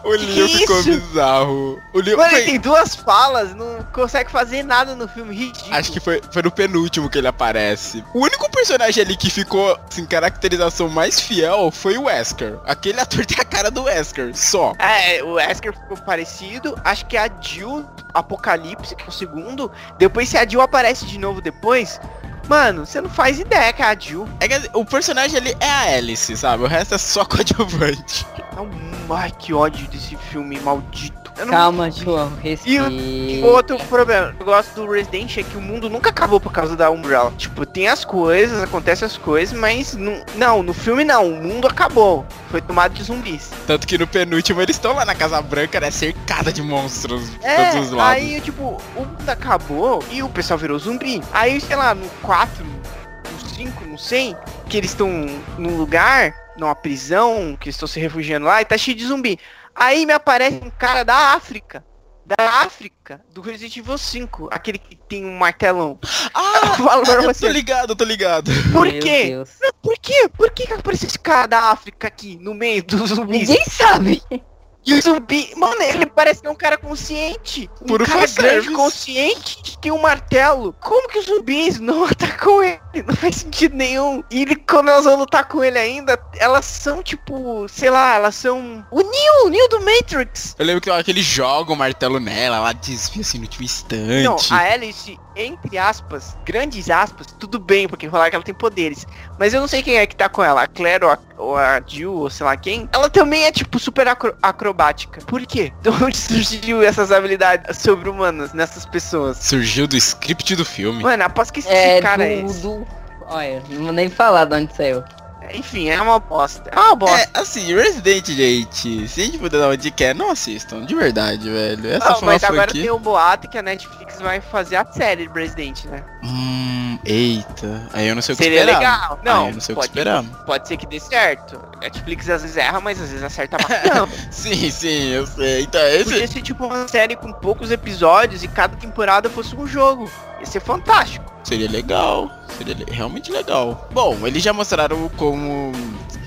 O Leon que ficou isso? bizarro. O Leon Mano, foi- ele tem duas falas, não consegue fazer nada no filme, ridículo. Acho que foi, foi no penúltimo que ele aparece. O único personagem ali que ficou, assim, caracterização mais fiel foi o Wesker. Aquele ator tem a cara do Wesker, só. É, o Wesker ficou parecido. Acho que a Jill Apocalipse, que é o segundo. Depois, se a Jill aparece de novo depois, mano, você não faz ideia que é a Jill. É que o personagem ali é a Alice, sabe? O resto é só coadjuvante. Ai, que ódio desse filme maldito. Eu não- Calma, João, E respira. o outro problema, eu gosto do Resident é que o mundo nunca acabou por causa da Umbrella. Tipo, tem as coisas, acontecem as coisas, mas não, não, no filme não, o mundo acabou. Foi tomado de zumbis. Tanto que no penúltimo eles estão lá na Casa Branca, né? Cercada de monstros de É, todos os lados. aí, tipo, o mundo acabou e o pessoal virou zumbi. Aí, sei lá, no 4, no 5, não sei, que eles estão num lugar, numa prisão, que eles estão se refugiando lá e tá cheio de zumbi. Aí me aparece um cara da África. Da África, do Resident Evil 5, aquele que tem um martelão. Ah, Eu falo pra eu tô ligado, eu tô ligado. Por Meu quê? Deus. Por quê? Por que que apareceu esse cara da África aqui, no meio dos zumbis? Ninguém sabe. E o zumbi, mano, ele parece que é um cara consciente. Um Puro cara grande, consciente, que tem um martelo. Como que os zumbis não atacam ele? Não faz sentido nenhum. E ele, quando elas vão lutar com ele ainda, elas são tipo, sei lá, elas são o Neo, o Neo do Matrix. Eu lembro que, ó, que ele joga o martelo nela, ela desvia assim no último instante. Não, a Alice, entre aspas, grandes aspas, tudo bem, porque falar que ela tem poderes. Mas eu não sei quem é que tá com ela, a Claire ou a, ou a Jill, ou sei lá quem. Ela também é, tipo, super acro- acrobática. Por quê? De onde surgiu essas habilidades sobre-humanas nessas pessoas? Surgiu do script do filme. Mano, aposto que esse É cara é esse. tudo. Olha, não vou nem falar de onde saiu. Enfim, é uma bosta. É uma bosta. É, assim, Resident, gente, se a gente puder dar uma dica, é não assistam, de verdade, velho. Essa Não, foi uma mas agora tem o boato que a Netflix vai fazer a série de Resident, né? Hum, eita, aí eu não sei o que Seria esperar. legal. Não, não sei o que pode, esperar. pode ser que dê certo. A Netflix às vezes erra, mas às vezes acerta bastante. Sim, sim, eu sei. Então, esse... Podia ser tipo uma série com poucos episódios e cada temporada fosse um jogo. Ia ser fantástico. Seria legal. Seria realmente legal. Bom, eles já mostraram como.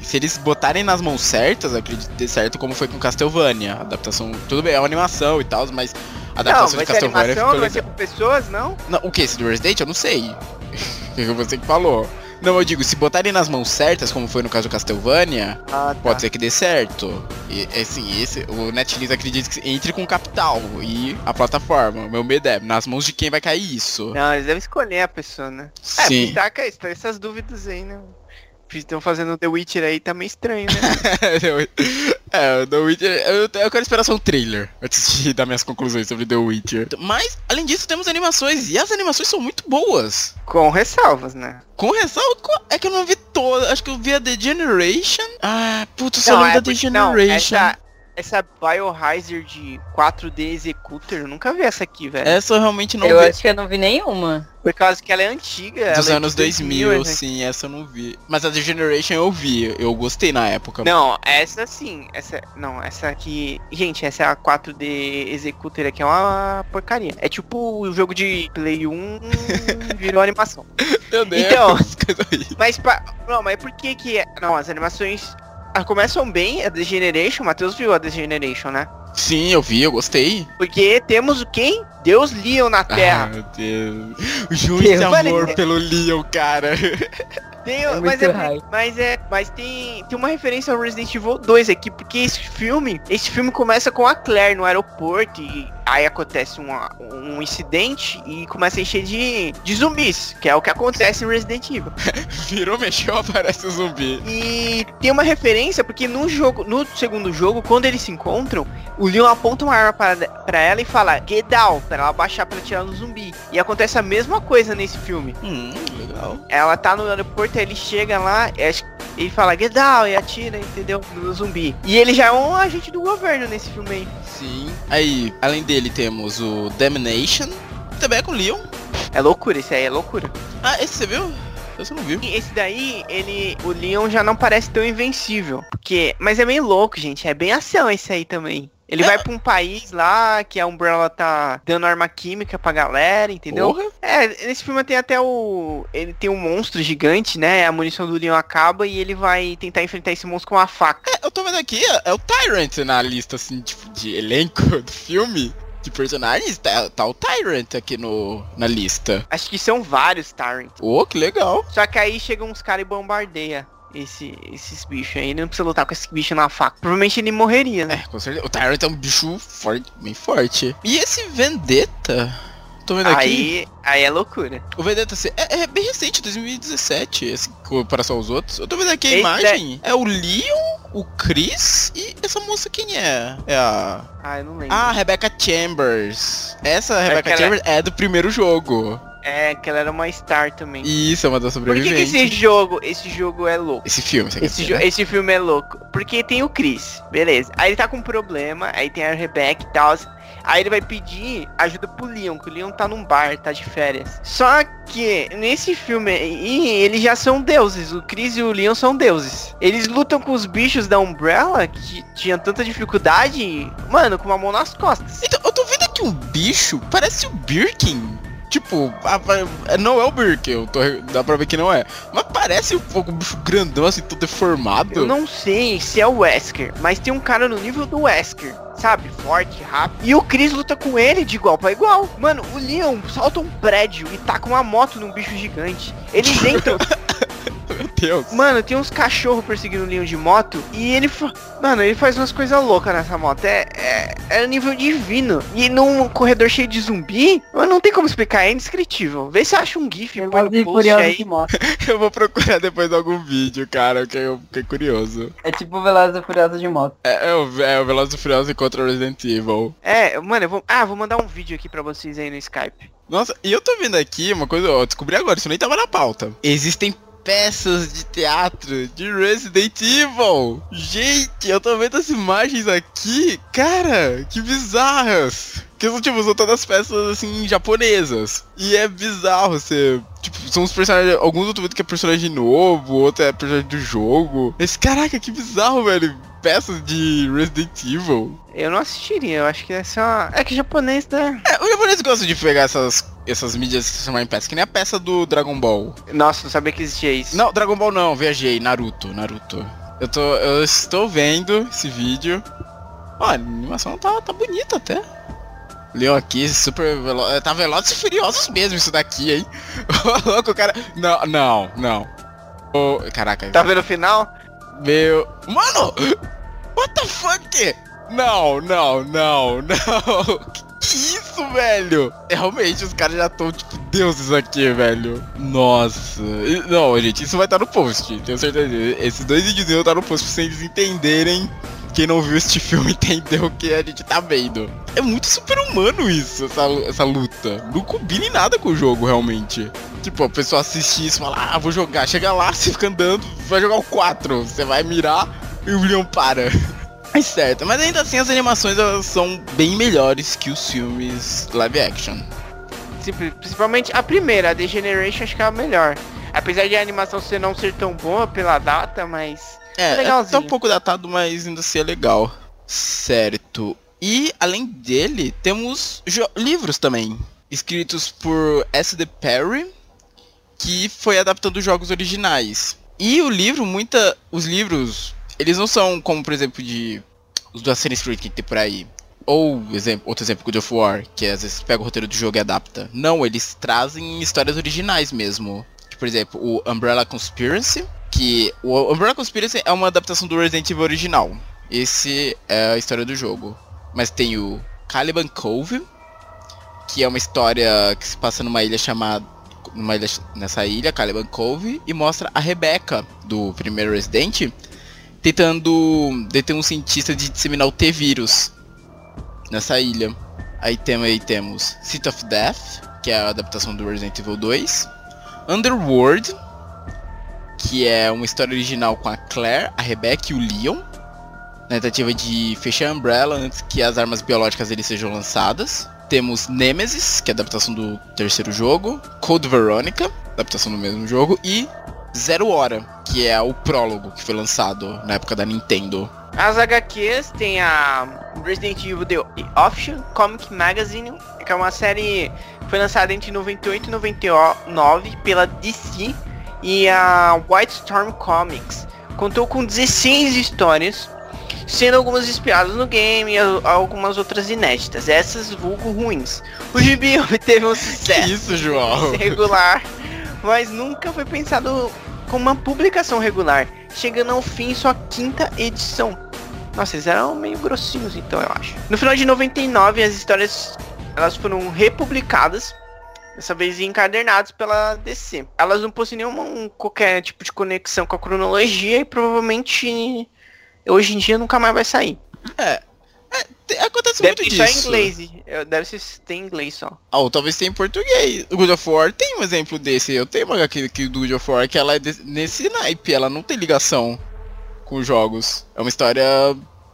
Se eles botarem nas mãos certas, acredito ter certo como foi com Castlevania. Adaptação. Tudo bem, é uma animação e tal, mas. A Não, adaptação vai de ser Castlevania animação, ficou não vai ser com pessoas, não? Não, o que? Esse do Resident? Eu não sei. O que você que falou? Não, eu digo, se botarem nas mãos certas, como foi no caso do Castlevania, Ah, tá. pode ser que dê certo. E assim, esse, o Netflix acredita que entre com capital e a plataforma. O meu medo é, nas mãos de quem vai cair isso. Não, eles devem escolher a pessoa, né? É, Sim. tá, cara, tá essas dúvidas aí, né? Estão fazendo The Witcher aí, tá meio estranho, né? é, o The Witcher. Eu, eu quero esperar só um trailer antes de dar minhas conclusões sobre The Witcher. Mas, além disso, temos animações. E as animações são muito boas. Com ressalvas, né? Com ressalva, co- é que eu não vi toda. Acho que eu vi a The Generation. Ah, puta, eu só Não, lembro é da The porque- não, Generation. essa, essa Biohazard 4D Executor, eu nunca vi essa aqui, velho. Essa eu realmente não eu vi. acho que eu não vi nenhuma. Por causa que ela é antiga. Dos ela é anos de 2000, né? sim, essa eu não vi. Mas a The Generation eu vi, eu gostei na época. Não, essa sim. Essa. Não, essa aqui. Gente, essa é a 4D Executor aqui é uma porcaria. É tipo o jogo de Play 1 virou animação. Meu Deus, Então-. Mas pa... Não, mas por que que. Não, as animações. Ah, Começam bem, a The Generation, o Matheus viu a The Generation, né? Sim, eu vi, eu gostei. Porque temos o quem? Deus Leon na Ah, Terra. meu Deus. O João Deus. esse amor pelo Leon, cara. Tem, É mas, é, mas é, mas tem, tem uma referência ao Resident Evil 2 aqui, porque esse filme, esse filme começa com a Claire no aeroporto e aí acontece uma- um incidente e começa a encher de, de zumbis, que é o que acontece em Resident Evil. Virou, mexeu, aparece o zumbi. E tem uma referência porque no jogo, no segundo jogo, quando eles se encontram, o Leon aponta uma arma para, pra ela e fala Get down, pra ela baixar pra tirar no zumbi. E acontece a mesma coisa nesse filme. Hum, legal. Ela tá no aeroporto, ele chega lá, é, ele fala get down e atira, entendeu? No zumbi. E ele já é um agente do governo nesse filme aí. Sim. Aí, além dele, temos o Damnation. Também é com o Leon. É loucura, esse aí é loucura. Ah, esse você viu? Eu não viu. Esse daí, ele. O Leon já não parece tão invencível. Porque. Mas é meio louco, gente. É bem ação esse aí também. Ele É. vai pra um país lá que a Umbrella tá dando arma química pra galera, entendeu? Porra. É, nesse filme tem até o. Ele tem um monstro gigante, né? A munição do Leon acaba e ele vai tentar enfrentar esse monstro com uma faca. É, eu tô vendo aqui, é, é o Tyrant na lista, assim, tipo, de elenco do filme. De personagens, tá, tá o Tyrant aqui no, na lista. Acho que são vários Tyrant. Ô, que legal. Só que aí chegam uns caras e bombardeia esse, esses bichos aí. Ele não precisa lutar com esse bicho na faca. Provavelmente ele morreria, né? É, com certeza. O Tyrant é um bicho forte, bem forte. E esse Vendetta? Tô vendo aqui. Aí, aí é loucura. O Vendetta assim, é, é bem recente, 2017, assim, em comparação aos outros. Eu tô vendo aqui a Esse imagem. É o Leon, o Chris e essa moça quem é? É a. Ah, eu não lembro. Ah, Rebecca Chambers. Essa Rebecca Chambers é do primeiro jogo. É, que ela era uma star também. Isso, é uma das Por que, que sobreviventes. esse jogo, esse jogo é louco? Esse filme, você Esse, dizer, né? esse filme é louco. Porque tem o Chris, beleza. Aí ele tá com um problema, aí tem a Rebecca e tal. Aí ele vai pedir ajuda pro Leon, que o Leon tá num bar, tá de férias. Só que nesse filme, eles já são deuses. O Chris e o Leon são deuses. Eles lutam com os bichos da Umbrella, que tinham tanta dificuldade, mano, com uma mão nas costas. Então, eu tô vendo aqui um bicho, parece o Birkin. Tipo, não é o tô, dá pra ver que não é. Mas parece um pouco um bicho grandão, assim, todo deformado. Eu não sei se é o Wesker, mas tem um cara no nível do Wesker, sabe? Forte, rápido. E o Chris luta com ele de igual pra igual. Mano, o Leon salta um prédio e taca uma moto num bicho gigante. Eles entram. Meu Deus. Mano, tem uns cachorros perseguindo o Leon de moto. E ele. fa- Mano, ele faz umas coisas loucas nessa moto. É, é, é nível divino. E num corredor cheio de zumbi, mano, não tem como explicar. É indescritível. Vê se acha um GIF, põe no Velozes e post aí. de moto. Eu vou procurar depois algum vídeo, cara, que eu fiquei curioso. É tipo Velozes e Furiosos de moto. É, é o, é o Velozes e Furiosos contra o Resident Evil. É, mano, eu vou. Ah, vou mandar um vídeo aqui pra vocês aí no Skype. Nossa, e eu tô vendo aqui uma coisa, ó, eu descobri agora, isso nem tava na pauta. Existem peças de teatro de Resident Evil. Gente, eu tô vendo as imagens aqui. Cara, que bizarras. Que são, tipo, são todas peças, assim, japonesas. E é bizarro você... Tipo, são os personagens... Alguns eu tô vendo que é personagem novo, outro é personagem do jogo. Mas, caraca, que bizarro, velho. Peças de Resident Evil. Eu não assistiria, eu acho que essa é uma... É que japonês, né? É, o japonês gosta de pegar essas, essas mídias que se chamam em peça, que nem a peça do Dragon Ball. Nossa, não sabia que existia isso. Não, Dragon Ball não, viajei, Naruto, Naruto. Eu tô. Eu estou vendo esse vídeo. Ó, a animação tá, tá bonita até. Leon aqui, super veloz. Tá Velozes e Furiosos mesmo isso daqui, hein? Ô, louco, o cara. Não, não, não. Ô, caraca. Tá vendo o final? Meu. Mano! What the fuck? Não, não, não, não. Isso, velho? É, Realmente, os caras já estão, tipo, deuses aqui, velho. Nossa. Não, gente, isso vai estar no post, tenho certeza. Esses dois vídeos vão estar no post pra vocês entenderem. Quem não viu este filme entendeu o que a gente tá vendo. É muito super-humano isso, essa, essa luta. Não combina em nada com o jogo, realmente. Tipo, a pessoa assiste isso e fala, ah, vou jogar. Chega lá, você fica andando, vai jogar o 4. Você vai mirar e o Leon para. É certo, mas ainda assim as animações elas são bem melhores que os filmes live action. Principalmente a primeira, a The Generation, acho que é a melhor. Apesar de a animação ser não ser tão boa pela data, mas... É, é Legalzinho. tá um pouco datado, mas ainda assim é legal. Certo. E além dele, temos livros também, escritos por S.D. Perry, que foi adaptando jogos originais. E o livro, muita. Os livros, eles não são como, por exemplo, de. Os do Assassin's Creed que tem por aí. Ou exemplo, outro exemplo, God of War, que às vezes pega o roteiro do jogo e adapta. Não, eles trazem histórias originais mesmo. Por exemplo, o Umbrella Conspiracy, que o Umbrella Conspiracy é uma adaptação do Resident Evil original. Esse é a história do jogo. Mas tem o Caliban Cove, que é uma história que se passa numa ilha chamada numa ilha, nessa ilha, Caliban Cove, e mostra a Rebecca do primeiro Resident tentando deter um cientista de disseminar o T-vírus nessa ilha. Aí, tem, aí temos City of Death, que é a adaptação do Resident Evil 2. Underworld, que é uma história original com a Claire, a Rebecca e o Leon. Na tentativa de fechar a Umbrella antes que as armas biológicas deles sejam lançadas. Temos Nemesis, que é a adaptação do terceiro jogo. Code Veronica, adaptação do mesmo jogo. E Zero Hora, que é o prólogo que foi lançado na época da Nintendo. As HQs tem a Resident Evil The Official Comic Magazine, que é uma série que foi lançada entre 98 e 99 pela DC e a White Storm Comics. Contou com 16 histórias, sendo algumas inspiradas no game e algumas outras inéditas, essas vulgo ruins. O gibi obteve um sucesso isso, João? regular, mas nunca foi pensado como uma publicação regular, chegando ao fim sua quinta edição. Nossa, eles eram meio grossinhos então, eu acho. No final de 99, as histórias elas foram republicadas, dessa vez encadernadas pela DC. Elas não possuem nenhum qualquer tipo de conexão com a cronologia e provavelmente hoje em dia nunca mais vai sair. Te- Acontece Deve muito só disso. em inglês. Deve ser tem em inglês só. Ah, ou talvez tenha em português. O God of War tem um exemplo desse. Eu tenho uma HQ aqui do God of War que ela é desse- nesse naipe. Ela não tem ligação com os jogos. É uma história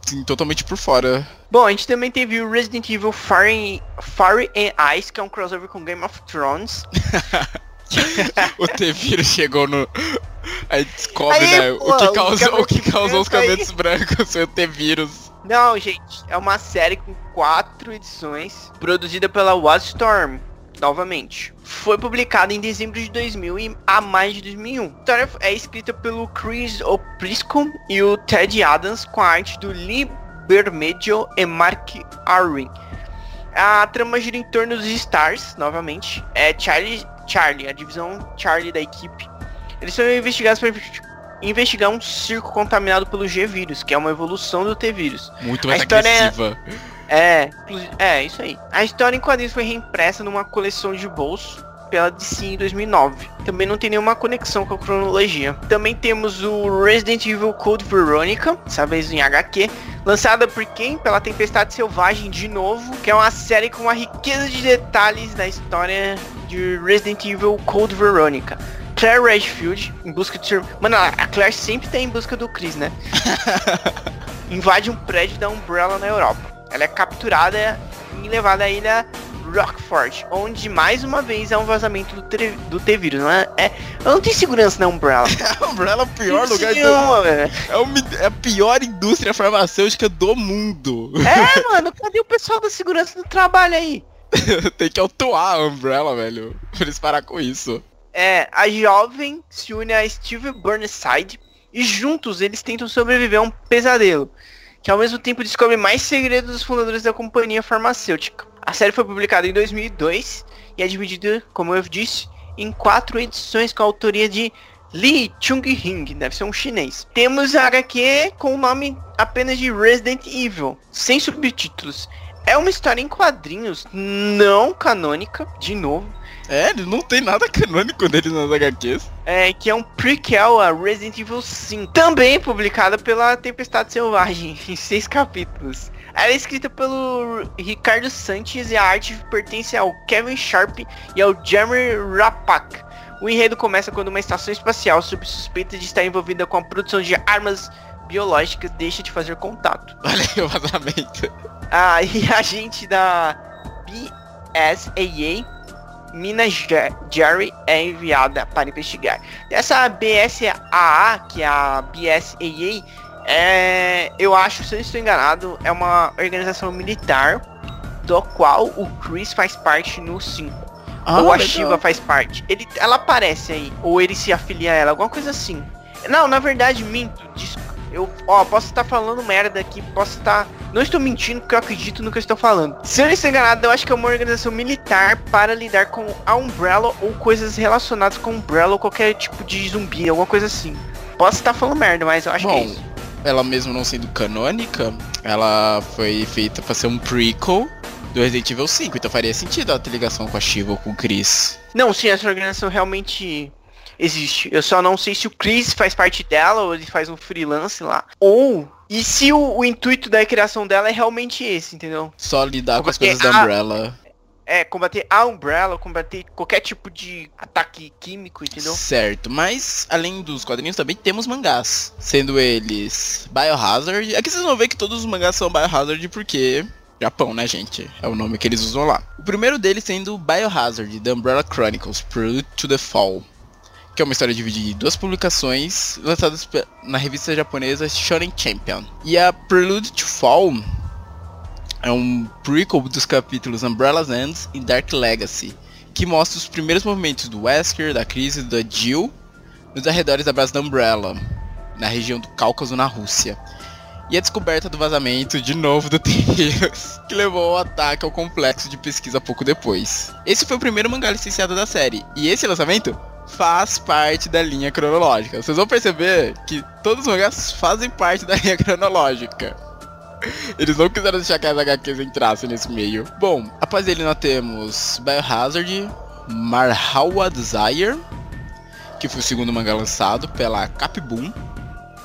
assim, totalmente por fora. Bom, a gente também teve o Resident Evil Fire, Fire and Ice, que é um crossover com Game of Thrones. o T-Vírus chegou no. Aí descobre, Aí, né? pô, o que causou, o que causou os cabelo cabelos brancos foi o T-Vírus. Não, gente, é uma série com quatro edições, produzida pela Wildstorm, novamente. Foi publicada em dezembro de 2000 e a mais de 2001. A história é escrita pelo Chris O'Prisco e o Ted Adams, com a arte do Lee Bermejo e Mark Arwin. A trama gira em torno dos Stars, novamente. É Charlie, Charlie, a divisão Charlie da equipe. Eles são investigados investigar um circo contaminado pelo G-Vírus, que é uma evolução do T-Vírus. Muito mais é- agressiva. É, inclusi- é, isso aí. A história em quadrinhos foi reimpressa numa coleção de bolso pela DC em 2009. Também não tem nenhuma conexão com a cronologia. Também temos o Resident Evil Code Veronica, dessa vez em HQ, lançada por quem? Pela Tempestade Selvagem de novo, que é uma série com uma riqueza de detalhes da história de Resident Evil Code Veronica. Claire Redfield, em busca de... Mano, a Claire sempre tá em busca do Chris, né? Invade um prédio da Umbrella na Europa. Ela é capturada e levada à ilha Rockford, onde mais uma vez é um vazamento do, do T-Vírus. Não é, é, não tem segurança na Umbrella. a Umbrella é o pior lugar do mundo. É, é a pior indústria farmacêutica do mundo. É, mano, cadê o pessoal da segurança do trabalho aí? tem que autuar a Umbrella, velho. Pra eles parar com isso. É, a jovem se une a Steve Burnside e juntos eles tentam sobreviver a um pesadelo, que ao mesmo tempo descobre mais segredos dos fundadores da companhia farmacêutica. A série foi publicada em 2002 e é dividida, como eu disse, em quatro edições com a autoria de Lee Chung-hing, deve ser um chinês. Temos a HQ com o nome apenas de Resident Evil, sem subtítulos. É uma história em quadrinhos não canônica, de novo. É, não tem nada canônico dele nas HQs. É, que é um prequel a Resident Evil 5. Também publicada pela Tempestade Selvagem, em seis capítulos. Ela é escrita pelo Ricardo Sanches e a arte pertence ao Kevin Sharp e ao Jeremy Rapak. O enredo começa quando uma estação espacial, sob suspeita de estar envolvida com a produção de armas biológicas, deixa de fazer contato. Olha aí o vazamento. Ah, e a gente da BSAA, Minas Jerry, é enviada para investigar. Essa BSAA, que é a BSAA, é, eu acho, se eu estou enganado, é uma organização militar do qual o Chris faz parte no 5. Ah, ou a legal. Shiva faz parte. Ele, ela aparece aí. Ou ele se afilia a ela, alguma coisa assim. Não, na verdade, minto. Eu, ó, posso estar falando merda aqui, posso estar. Não estou mentindo porque eu acredito no que eu estou falando. Se eu não estou enganado, eu acho que é uma organização militar para lidar com a Umbrella ou coisas relacionadas com Umbrella ou qualquer tipo de zumbi, alguma coisa assim. Posso estar falando merda, mas eu acho Bom, que é isso ela mesmo não sendo canônica, ela foi feita para ser um prequel do Resident Evil 5, então faria sentido a ter ligação com a Shiva ou com o Chris. Não, sim, essa organização realmente existe. Eu só não sei se o Chris faz parte dela ou ele faz um freelance lá. Ou e se o, o intuito da criação dela é realmente esse, entendeu? Só lidar com as coisas da Umbrella. É, combater a Umbrella, combater qualquer tipo de ataque químico, entendeu? Certo, mas além dos quadrinhos também temos mangás, sendo eles Biohazard. Aqui vocês vão ver que todos os mangás são Biohazard porque Japão, né, gente? É o nome que eles usam lá. O primeiro deles sendo Biohazard, The Umbrella Chronicles, Prelude to the Fall, que é uma história dividida em duas publicações lançadas na revista japonesa Shonen Champion. E a Prelude to Fall é um prequel dos capítulos Umbrella's Ends e Dark Legacy, que mostra os primeiros movimentos do Wesker, da Crise da Jill nos arredores da base da Umbrella, na região do Cáucaso, na Rússia. E a descoberta do vazamento de novo do T-Virus, que levou ao ataque ao complexo de pesquisa pouco depois. Esse foi o primeiro mangá licenciado da série, e esse lançamento faz parte da linha cronológica. Vocês vão perceber que todos os mangás fazem parte da linha cronológica. Eles não quiseram deixar que as HQs entrassem nesse meio. Bom, após ele nós temos Biohazard, Marhawa Desire, que foi o segundo mangá lançado pela Capboom.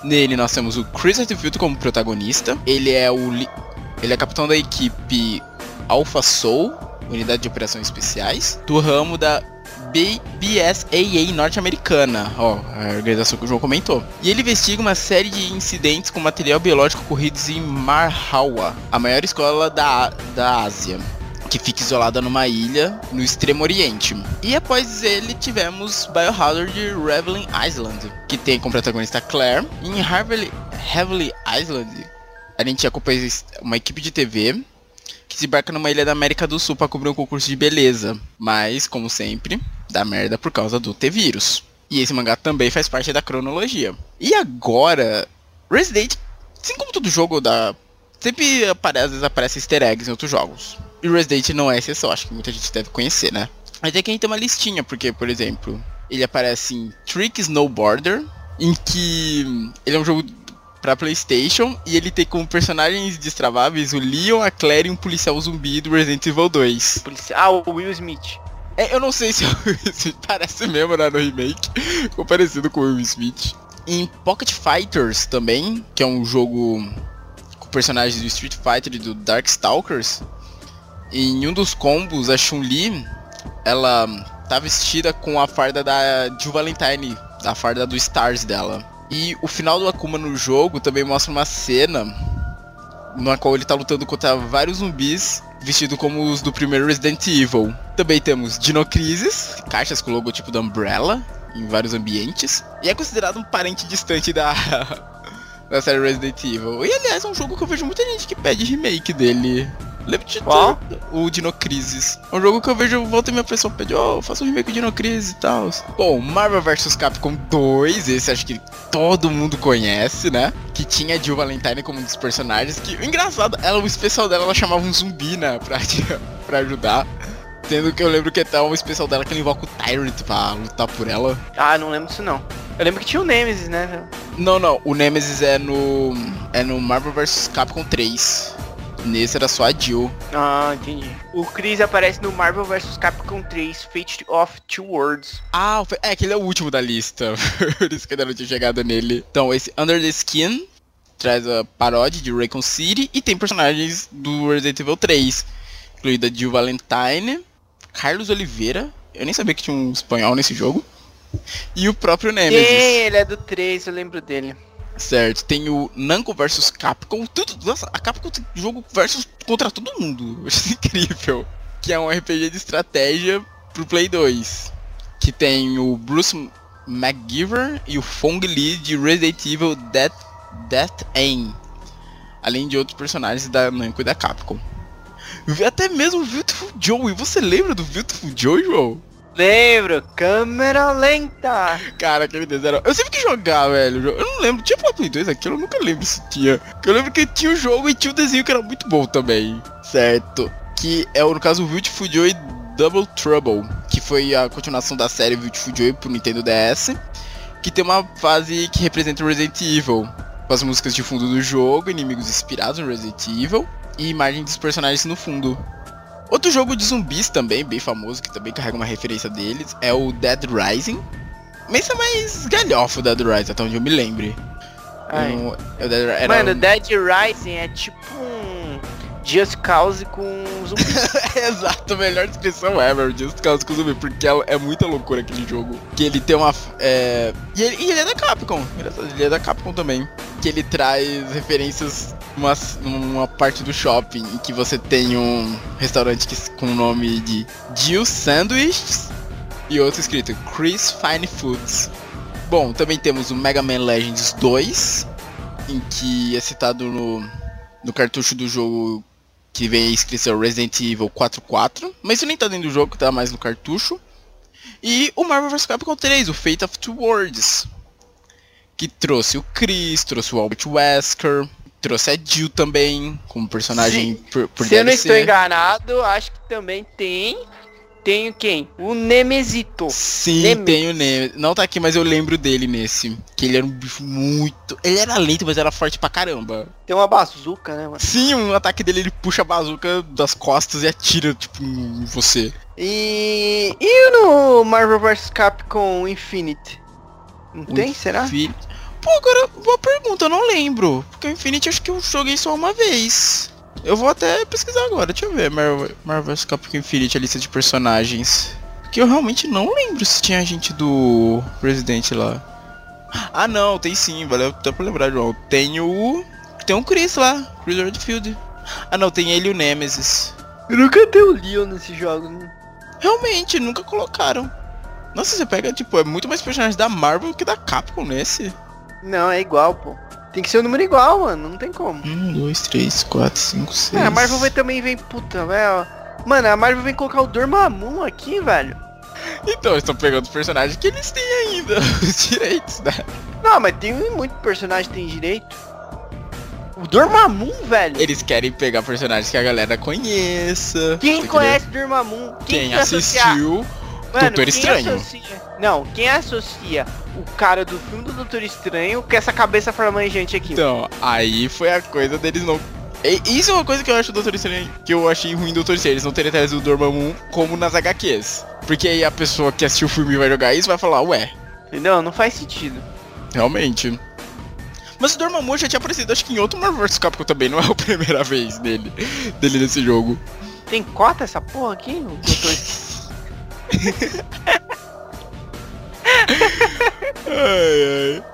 Nele nós temos o Chris Redfield como protagonista. Ele é o ele é capitão da equipe Alpha Soul, unidade de operações especiais, do ramo da BSAA norte-americana, ó, a organização que o João comentou. E ele investiga uma série de incidentes com material biológico ocorridos em Marhawa, a maior escola da, da Ásia que fica isolada numa ilha no extremo oriente. E após ele tivemos Biohazard Reveling Island, que tem como protagonista Claire. E em Heavily, Heavily Island, a gente acompanha uma equipe de TV que se embarca numa ilha da América do Sul para cobrir um concurso de beleza. Mas, como sempre, dá merda por causa do T-Vírus. E esse mangá também faz parte da cronologia. E agora, Resident, assim como todo jogo da. Sempre aparece, às vezes aparece easter eggs em outros jogos. E Resident não é exceção, acho que muita gente deve conhecer, né? Mas aqui a gente tem uma listinha, porque, por exemplo, ele aparece em Trick Snowboarder, em que ele é um jogo para PlayStation e ele tem como personagens destraváveis o Leon, a Claire e um policial zumbi do Resident Evil 2. Ah, o Will Smith. É, eu não sei se o Will Smith parece mesmo né, no remake, ficou parecido com o Will Smith. Em Pocket Fighters também, que é um jogo com personagens do Street Fighter e do Darkstalkers, em um dos combos a Chun-Li, ela tá vestida com a farda da Jill Valentine, a farda do Stars dela. E o final do Akuma no jogo também mostra uma cena na qual ele tá lutando contra vários zumbis vestido como os do primeiro Resident Evil. Também temos Dinocrisis, caixas com o logotipo da Umbrella em vários ambientes. E é considerado um parente distante da, da série Resident Evil. E aliás, é um jogo que eu vejo muita gente que pede remake dele. Lembra de Qual? O Dinocrisis. É um jogo que eu vejo, volta e minha pessoa pede, ó, oh, faça um remake do Dinocrisis e tal. Bom, Marvel vs Capcom 2, esse acho que todo mundo conhece, né? Que tinha a Jill Valentine como um dos personagens. Que, o engraçado, ela, o especial dela, ela chamava um zumbi, né? Pra, pra ajudar. Sendo que eu lembro que até um especial dela que ela invoca o Tyrant pra lutar por ela. Ah, não lembro disso não. Eu lembro que tinha o Nemesis, né? Não, não, o Nemesis é no. É no Marvel vs Capcom 3. Nesse era só a Jill. Ah, entendi. O Chris aparece no Marvel vs Capcom 3 Fate of Two Worlds. Ah, é, aquele é o último da lista. Por isso que ainda não tinha chegado nele. Então, esse Under the Skin traz a paródia de Raycon City e tem personagens do Resident Evil 3, incluída Jill Valentine, Carlos Oliveira, eu nem sabia que tinha um espanhol nesse jogo, e o próprio Nemesis. Sim, ele é do 3, eu lembro dele. Certo, tem o Namco vs Capcom, tudo, nossa, a Capcom tem jogo versus contra todo mundo, eu acho incrível. Que é um RPG de estratégia pro Play 2. Que tem o Bruce McGiver e o Fong Lee de Resident Evil Death, Death Aim. Além de outros personagens da Namco e da Capcom. Até mesmo o Beautiful Joe, e você lembra do Beautiful Joe, João? Lembro, câmera lenta. Cara, aquele desenho. Eu sempre quis jogar, velho. Eu não lembro. Tinha pra Play 2 aquilo? Eu nunca lembro se tinha. Eu lembro que tinha o jogo e tinha o desenho que era muito bom também. Certo. Que é, no caso, o Beautiful Joy Double Trouble. Que foi a continuação da série Beautiful Joy pro Nintendo DS. Que tem uma fase que representa o Resident Evil. Com as músicas de fundo do jogo, inimigos inspirados no Resident Evil. E imagem dos personagens no fundo. Outro jogo de zumbis também, bem famoso, que também carrega uma referência deles, é o Dead Rising. Mas é mais galhofa o Dead Rising, até onde eu me lembre. Um- Mano, um- Dead Rising é tipo um Just Cause com zumbi. Exato, melhor descrição ever, Just Cause com zumbi, porque é, é muita loucura aquele jogo. Que ele tem uma. É... E, ele, e ele é da Capcom, ele é da Capcom também. Que ele traz referências numa, numa parte do shopping em que você tem um restaurante que, com o nome de Jill Sandwiches e outro escrito Chris Fine Foods. Bom, também temos o Mega Man Legends 2, em que é citado no, no cartucho do jogo que vem a inscrição Resident Evil 44, mas isso nem tá dentro do jogo, tá mais no cartucho. E o Marvel vs Capcom 3, o Fate of Two Worlds, que trouxe o Chris, trouxe o Albert Wesker, trouxe a Jill também, como personagem por, por Se eu não DLC. estou enganado, acho que também tem. Tem quem? O Nemesito. Sim, Nemesis. tem o Nemesis. Não tá aqui, mas eu lembro dele nesse. Que ele era um bicho muito. Ele era lento, mas era forte pra caramba. Tem uma bazuca, né, mano? Sim, um ataque dele, ele puxa a bazuca das costas e atira, tipo, em você. E. E no Marvel vs Capcom Infinite? Não O tem, será? Infin- Pô, agora, boa pergunta, eu não lembro. Porque o Infinity acho que eu joguei só uma vez. Eu vou até pesquisar agora, deixa eu ver. Marvel, Marvel vs Capcom Infinity, a lista de personagens. Que eu realmente não lembro se tinha gente do Resident lá. Ah não, tem sim, valeu até pra lembrar, João. Tem o. Tem o Chris lá, Chris Redfield. Ah não, tem ele e o Nemesis. Eu nunca tenho o Leon nesse jogo. né? Realmente, nunca colocaram. Nossa, você pega, tipo, é muito mais personagens da Marvel que da Capcom nesse. Não, é igual, pô. Tem que ser o número igual, mano. Não tem como. Um, dois, três, quatro, cinco, seis. É, a Marvel vai também vem, puta, velho. Mano, a Marvel vem colocar o Dormammu aqui, velho. Então, eles estão pegando os personagens que eles têm ainda, os direitos, né? Não, mas tem muito personagem que tem direito. O Dormammu, velho. Eles querem pegar personagens que a galera conheça. Quem Você conhece Dormammu? Quem, Quem, assistiu. Mano, Doutor Estranho? associa- Não, quem associa o cara do filme do Doutor Estranho com essa cabeça flamejante aqui? Então, aí foi a coisa deles não. Isso é uma coisa que eu acho do Doutor Estranho, que eu achei ruim do Doutor Estranho, eles não terem trazido o Dormammu como nas HQs. Porque aí a pessoa que assistiu o filme vai jogar isso vai falar, ué, Entendeu? Não faz sentido. Realmente. Mas o Dormammu já tinha aparecido, acho que em outro Marvel vs Capcom também, não é a primeira vez dele, dele nesse jogo. Tem cota essa porra aqui? O Doutor... ai, ai.